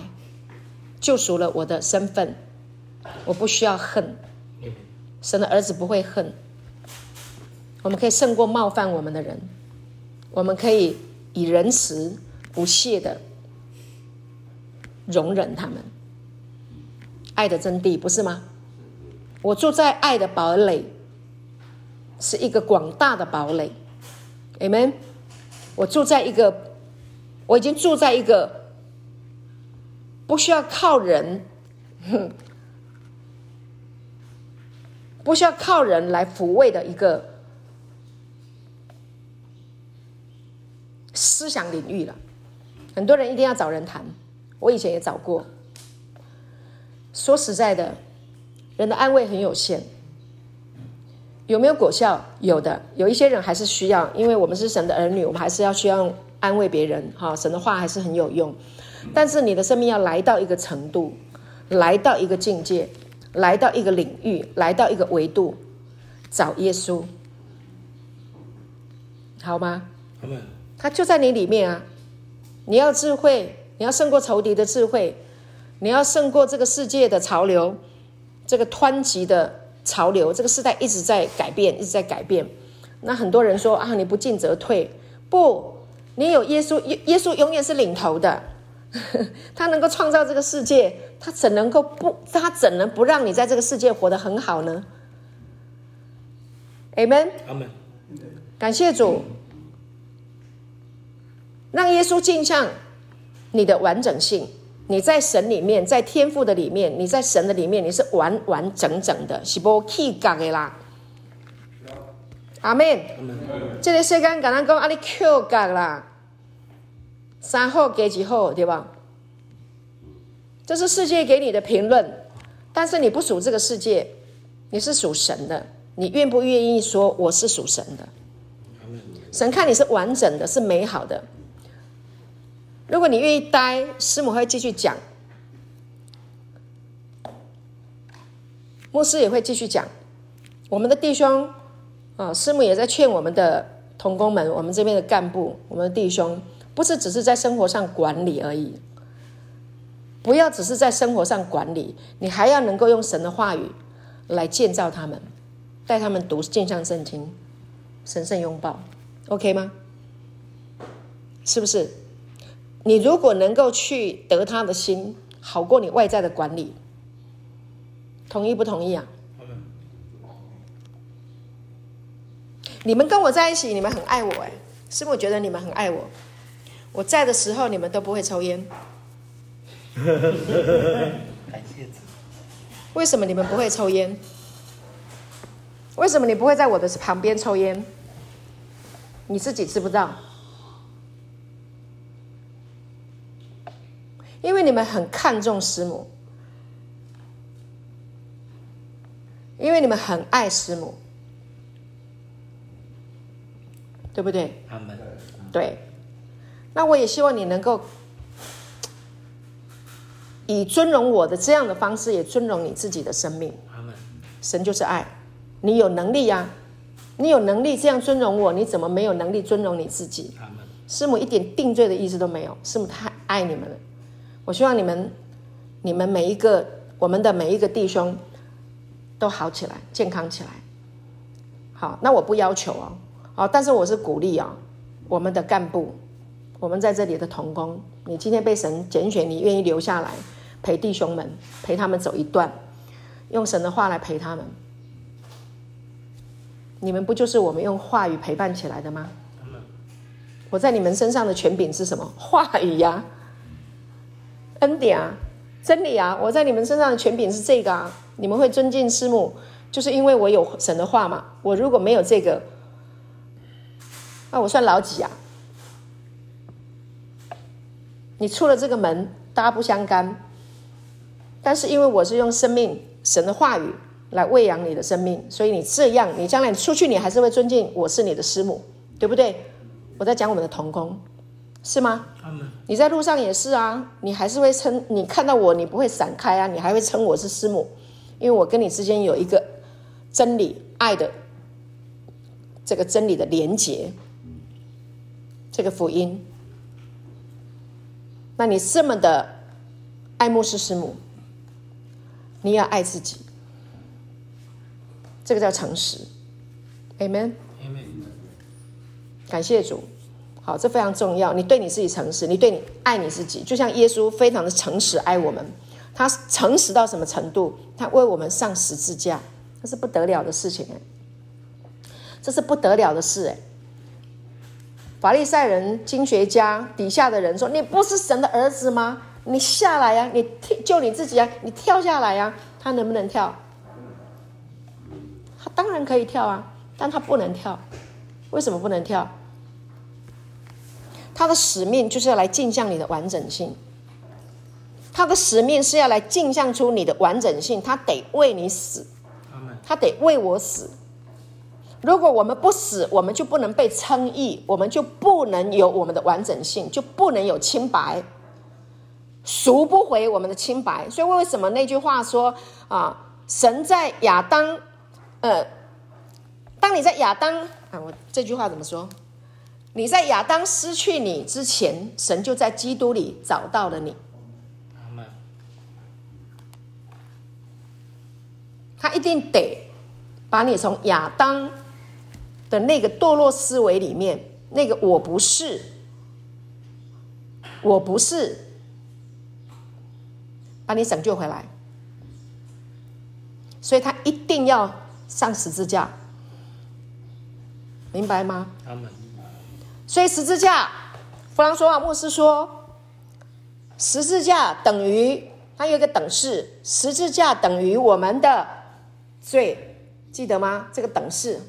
A: 救赎了我的身份。我不需要恨，神的儿子不会恨，我们可以胜过冒犯我们的人。我们可以以仁慈不懈的容忍他们，爱的真谛，不是吗？我住在爱的堡垒，是一个广大的堡垒。Amen。我住在一个，我已经住在一个不需要靠人，哼，不需要靠人来抚慰的一个思想领域了。很多人一定要找人谈，我以前也找过。说实在的，人的安慰很有限，有没有果效？有的，有一些人还是需要，因为我们是神的儿女，我们还是要需要安慰别人。哈，神的话还是很有用。但是你的生命要来到一个程度，来到一个境界，来到一个领域，来到一个维度，找耶稣，好吗？好他就在你里面啊！你要智慧，你要胜过仇敌的智慧。你要胜过这个世界的潮流，这个湍急的潮流，这个时代一直在改变，一直在改变。那很多人说啊，你不进则退，不，你有耶稣，耶耶稣永远是领头的，他能够创造这个世界，他怎能够不，他怎能不让你在这个世界活得很好呢？Amen。Amen。感谢主，让耶稣镜像你的完整性。你在神里面，在天父的里面，你在神的里面，你是完完整整的，是无起角的啦。阿门。这个世间跟咱讲啊，你起角啦，三好加一好，对吧？这是世界给你的评论，但是你不属这个世界，你是属神的。你愿不愿意说我是属神的？神看你是完整的，是美好的。如果你愿意待，师母会继续讲，牧师也会继续讲。我们的弟兄啊，师母也在劝我们的同工们，我们这边的干部，我们的弟兄，不是只是在生活上管理而已。不要只是在生活上管理，你还要能够用神的话语来建造他们，带他们读镜像圣经，神圣拥抱，OK 吗？是不是？你如果能够去得他的心，好过你外在的管理，同意不同意啊？你们跟我在一起，你们很爱我哎，是不是？我觉得你们很爱我。我在的时候，你们都不会抽烟。感谢主。为什么你们不会抽烟？为什么你不会在我的旁边抽烟？你自己知不知道？因为你们很看重师母，因为你们很爱师母，对不对？他们对。那我也希望你能够以尊荣我的这样的方式，也尊荣你自己的生命。神就是爱，你有能力呀、啊，你有能力这样尊荣我，你怎么没有能力尊荣你自己？师母一点定罪的意思都没有，师母太爱你们了。我希望你们，你们每一个，我们的每一个弟兄，都好起来，健康起来。好，那我不要求哦，好，但是我是鼓励哦，我们的干部，我们在这里的同工，你今天被神拣选，你愿意留下来陪弟兄们，陪他们走一段，用神的话来陪他们。你们不就是我们用话语陪伴起来的吗？我在你们身上的权柄是什么？话语呀。恩典啊，真理啊！我在你们身上的权柄是这个啊！你们会尊敬师母，就是因为我有神的话嘛。我如果没有这个，那我算老几啊？你出了这个门，大家不相干。但是因为我是用生命神的话语来喂养你的生命，所以你这样，你将来出去，你还是会尊敬我是你的师母，对不对？我在讲我们的同工。是吗？你在路上也是啊，你还是会称，你看到我，你不会闪开啊，你还会称我是师母，因为我跟你之间有一个真理爱的这个真理的连结，这个福音。那你这么的爱慕是师母，你要爱自己，这个叫诚实。Amen。Amen。感谢主。好，这非常重要。你对你自己诚实，你对你爱你自己，就像耶稣非常的诚实爱我们，他诚实到什么程度？他为我们上十字架，这是不得了的事情哎，这是不得了的事哎。法利赛人、经学家底下的人说：“你不是神的儿子吗？你下来呀、你救你自己啊！你跳下来呀、！”他能不能跳？他当然可以跳啊，但他不能跳。为什么不能跳？他的使命就是要来镜像你的完整性。他的使命是要来镜像出你的完整性，他得为你死，他得为我死。如果我们不死，我们就不能被称义，我们就不能有我们的完整性，就不能有清白，赎不回我们的清白。所以为什么那句话说啊，神在亚当，呃，当你在亚当啊，我这句话怎么说？你在亚当失去你之前，神就在基督里找到了你。他一定得把你从亚当的那个堕落思维里面，那个我不是，我不是，把你拯救回来。所以他一定要上十字架，明白吗？所以十字架，弗朗索瓦牧师说，十字架等于它有一个等式，十字架等于我们的罪，记得吗？这个等式，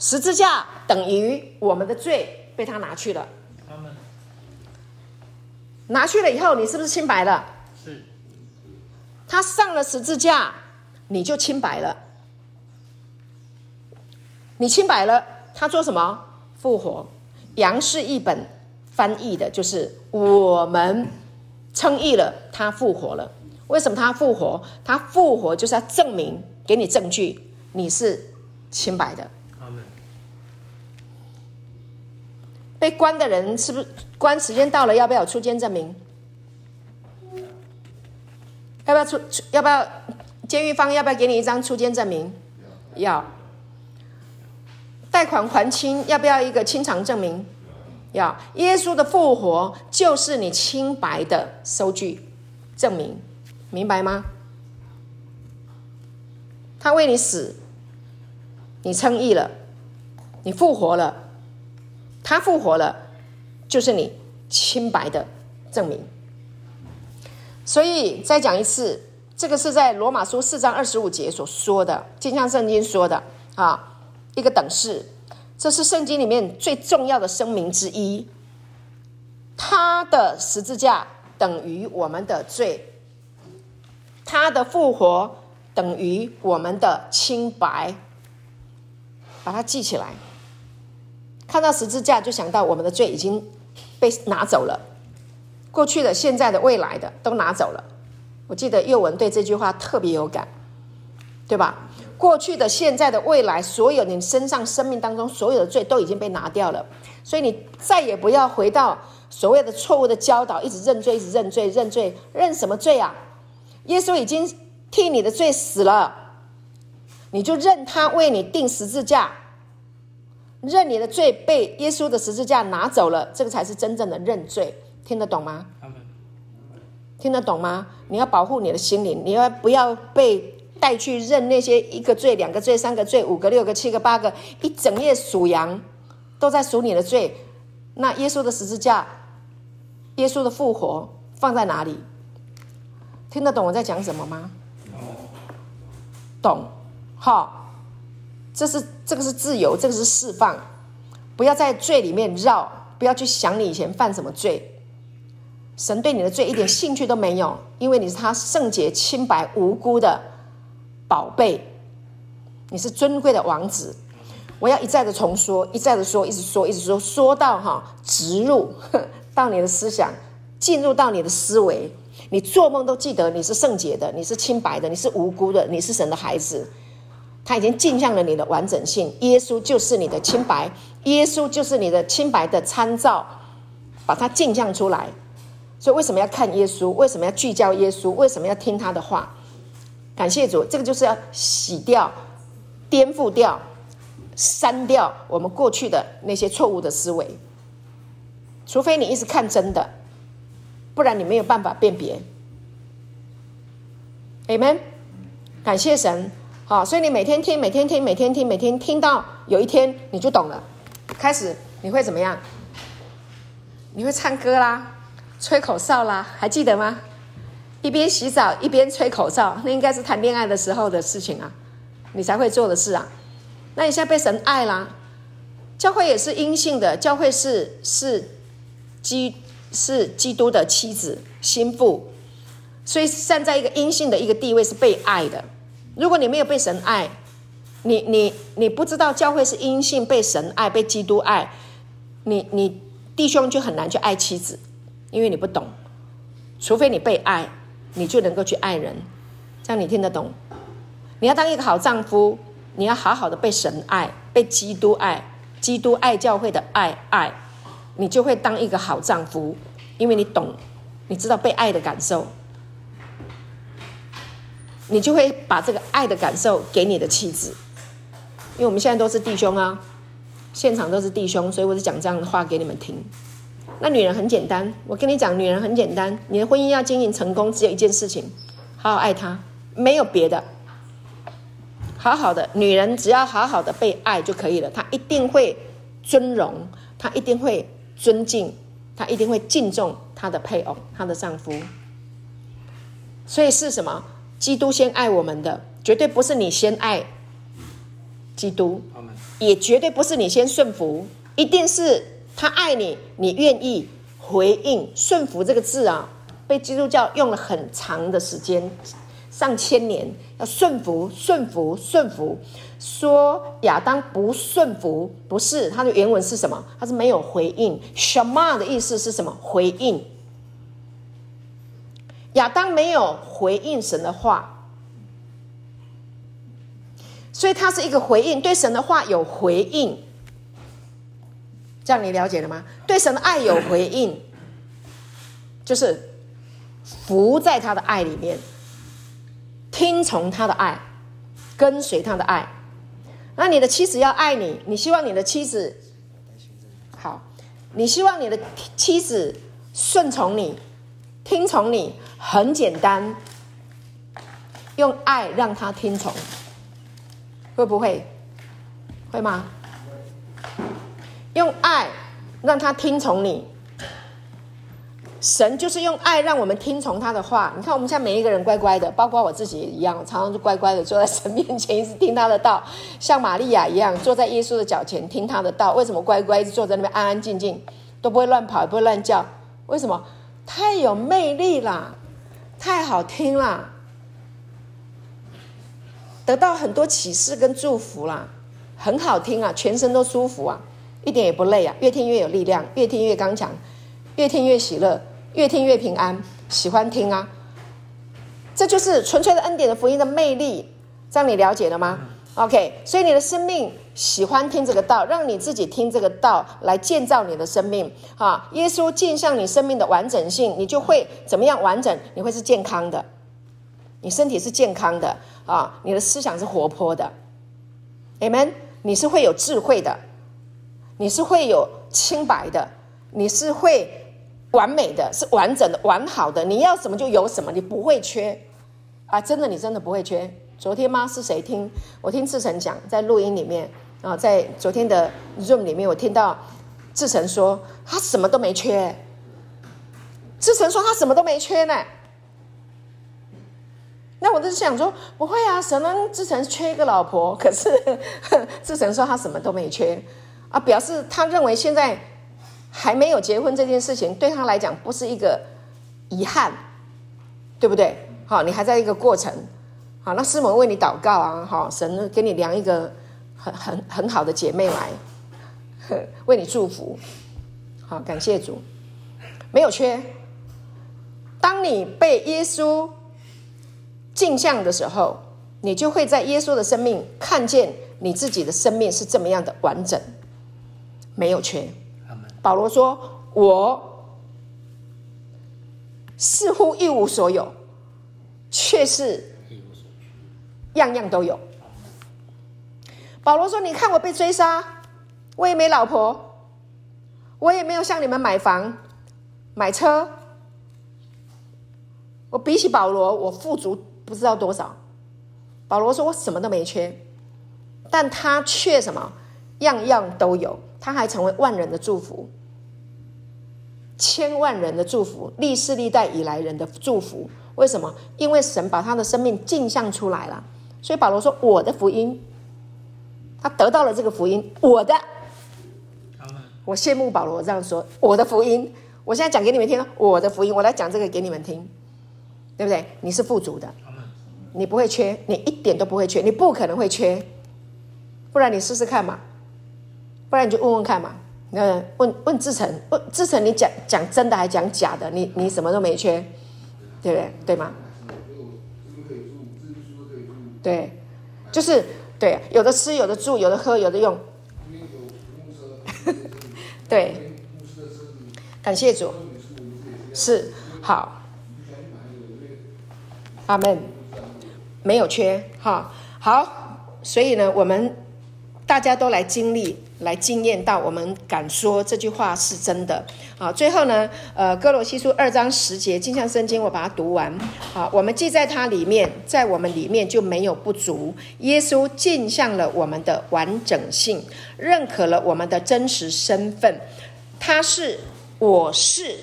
A: 十字架等于我们的罪被他拿去了。拿去了以后，你是不是清白了？是。他上了十字架，你就清白了。你清白了，他做什么？复活，杨氏译本翻译的就是我们称义了，他复活了。为什么他复活？他复活就是要证明，给你证据，你是清白的。被关的人是不是关时间到了？要不要出监证明？要不要出？要不要监狱方要不要给你一张出监证明？要。贷款还清，要不要一个清偿证明？要。耶稣的复活就是你清白的收据证明，明白吗？他为你死，你称义了，你复活了，他复活了，就是你清白的证明。所以再讲一次，这个是在罗马书四章二十五节所说的，就像圣经说的啊。一个等式，这是圣经里面最重要的声明之一。他的十字架等于我们的罪，他的复活等于我们的清白。把它记起来。看到十字架就想到我们的罪已经被拿走了，过去的、现在的、未来的都拿走了。我记得幼文对这句话特别有感，对吧？过去的、现在的、未来，所有你身上生命当中所有的罪都已经被拿掉了，所以你再也不要回到所谓的错误的教导，一直认罪，一直认罪，认罪，认什么罪啊？耶稣已经替你的罪死了，你就认他为你定十字架，认你的罪被耶稣的十字架拿走了，这个才是真正的认罪，听得懂吗？听得懂吗？你要保护你的心灵，你要不要被？带去认那些一个罪、两个罪、三个罪、五个、六个、七个、八个，一整夜数羊，都在数你的罪。那耶稣的十字架，耶稣的复活放在哪里？听得懂我在讲什么吗？懂，好，这是这个是自由，这个是释放，不要在罪里面绕，不要去想你以前犯什么罪。神对你的罪一点兴趣都没有，因为你是他圣洁、清白、无辜的。宝贝，你是尊贵的王子。我要一再的重说，一再的说，一直说，一直说，说到哈植入到你的思想，进入到你的思维，你做梦都记得你是圣洁的，你是清白的，你是无辜的，你是神的孩子。他已经镜像了你的完整性，耶稣就是你的清白，耶稣就是你的清白的参照，把它镜像出来。所以为什么要看耶稣？为什么要聚焦耶稣？为什么要听他的话？感谢主，这个就是要洗掉、颠覆掉、删掉我们过去的那些错误的思维。除非你一直看真的，不然你没有办法辨别。Amen。感谢神，好，所以你每天听，每天听，每天听，每天听到有一天你就懂了，开始你会怎么样？你会唱歌啦，吹口哨啦，还记得吗？一边洗澡一边吹口哨，那应该是谈恋爱的时候的事情啊，你才会做的事啊。那你现在被神爱啦，教会也是阴性的，教会是是基是基督的妻子心腹，所以站在一个阴性的一个地位是被爱的。如果你没有被神爱，你你你不知道教会是阴性被神爱被基督爱，你你弟兄就很难去爱妻子，因为你不懂，除非你被爱，你就能够去爱人，这样你听得懂？你要当一个好丈夫。你要好好的被神爱，被基督爱，基督爱教会的爱爱，你就会当一个好丈夫，因为你懂，你知道被爱的感受，你就会把这个爱的感受给你的妻子。因为我们现在都是弟兄啊，现场都是弟兄，所以我就讲这样的话给你们听。那女人很简单，我跟你讲，女人很简单，你的婚姻要经营成功，只有一件事情，好好爱她，没有别的。好好的女人，只要好好的被爱就可以了。她一定会尊荣，她一定会尊敬，她一定会敬重她的配偶，她的丈夫。所以是什么？基督先爱我们的，绝对不是你先爱基督，也绝对不是你先顺服，一定是他爱你，你愿意回应顺服这个字啊，被基督教用了很长的时间。上千年要顺服，顺服，顺服。说亚当不顺服，不是他的原文是什么？他是没有回应。什么的意思是什么？回应。亚当没有回应神的话，所以他是一个回应，对神的话有回应。这样你了解了吗？对神的爱有回应，就是服在他的爱里面。听从他的爱，跟随他的爱。那你的妻子要爱你，你希望你的妻子好，你希望你的妻子顺从你、听从你，很简单，用爱让他听从，会不会？会吗？用爱让他听从你。神就是用爱让我们听从他的话。你看，我们现在每一个人乖乖的，包括我自己一样，常常就乖乖的坐在神面前，一直听他的道，像玛利亚一样坐在耶稣的脚前听他的道。为什么乖乖一直坐在那边安安静静，都不会乱跑，也不会乱叫？为什么？太有魅力啦，太好听啦，得到很多启示跟祝福啦，很好听啊，全身都舒服啊，一点也不累啊，越听越有力量，越听越刚强，越听越喜乐。越听越平安，喜欢听啊！这就是纯粹的恩典的福音的魅力，这样你了解了吗？OK，所以你的生命喜欢听这个道，让你自己听这个道来建造你的生命啊！耶稣进向你生命的完整性，你就会怎么样完整？你会是健康的，你身体是健康的啊！你的思想是活泼的，Amen！你是会有智慧的，你是会有清白的，你是会。完美的是完整的、完好的，你要什么就有什么，你不会缺啊！真的，你真的不会缺。昨天吗？是谁听？我听志成讲，在录音里面啊，在昨天的 Zoom 里面，我听到志成说他什么都没缺。志成说他什么都没缺呢。那我就想说，不会啊，神让志成缺一个老婆，可是 志成说他什么都没缺啊，表示他认为现在。还没有结婚这件事情对他来讲不是一个遗憾，对不对？好，你还在一个过程。好，那师母为你祷告啊，好，神给你量一个很很很好的姐妹来，为你祝福。好，感谢主，没有缺。当你被耶稣镜像的时候，你就会在耶稣的生命看见你自己的生命是这么样的完整，没有缺。保罗说：“我似乎一无所有，却是样样都有。”保罗说：“你看我被追杀，我也没老婆，我也没有向你们买房、买车。我比起保罗，我富足不知道多少。保罗说：“我什么都没缺，但他却什么？样样都有。他还成为万人的祝福，千万人的祝福，历世历代以来人的祝福。为什么？因为神把他的生命镜像出来了。所以保罗说：‘我的福音，他得到了这个福音，我的。’我羡慕保罗这样说：‘我的福音，我现在讲给你们听，我的福音，我来讲这个给你们听，对不对？你是富足的。’你不会缺，你一点都不会缺，你不可能会缺，不然你试试看嘛，不然你就问问看嘛。那问问志成，问志成，你讲讲真的还讲假的？你你什么都没缺，对不对？对吗？对，就是对，有的吃，有的住，有的喝，有的用。对，感谢主，是好，阿门。没有缺哈，好，所以呢，我们大家都来经历、来惊艳到，我们敢说这句话是真的啊。最后呢，呃，哥罗西书二章十节，镜像圣经，我把它读完。好，我们既在它里面，在我们里面就没有不足。耶稣镜像了我们的完整性，认可了我们的真实身份。他是，我是，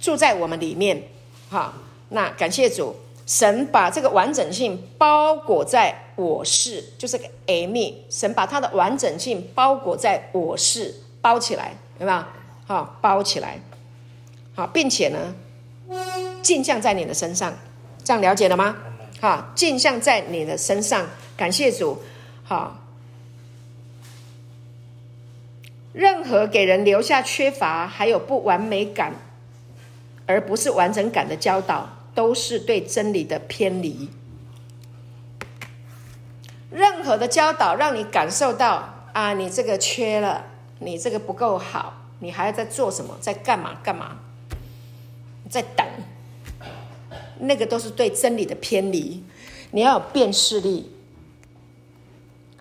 A: 住在我们里面。好，那感谢主。神把这个完整性包裹在我是，就是个 Amy。神把它的完整性包裹在我是，包起来，对吧？好，包起来，好，并且呢，镜像在你的身上，这样了解了吗？好，镜像在你的身上，感谢主。好，任何给人留下缺乏还有不完美感，而不是完整感的教导。都是对真理的偏离。任何的教导让你感受到啊，你这个缺了，你这个不够好，你还要在做什么，在干嘛干嘛，在等，那个都是对真理的偏离。你要有辨识力，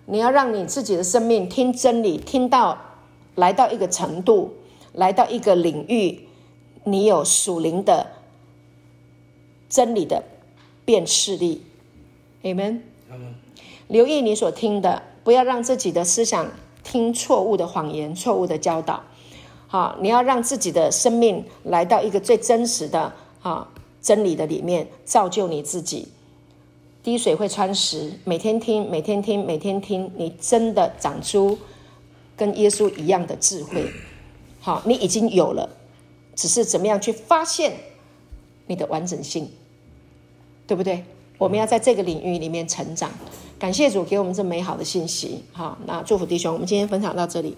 A: 你要让你自己的生命听真理，听到来到一个程度，来到一个领域，你有属灵的。真理的辨识力，Amen。留意你所听的，不要让自己的思想听错误的谎言、错误的教导。好，你要让自己的生命来到一个最真实的啊真理的里面，造就你自己。滴水会穿石，每天听，每天听，每天听，你真的长出跟耶稣一样的智慧。好，你已经有了，只是怎么样去发现你的完整性。对不对？我们要在这个领域里面成长。感谢主给我们这美好的信息。好，那祝福弟兄，我们今天分享到这里。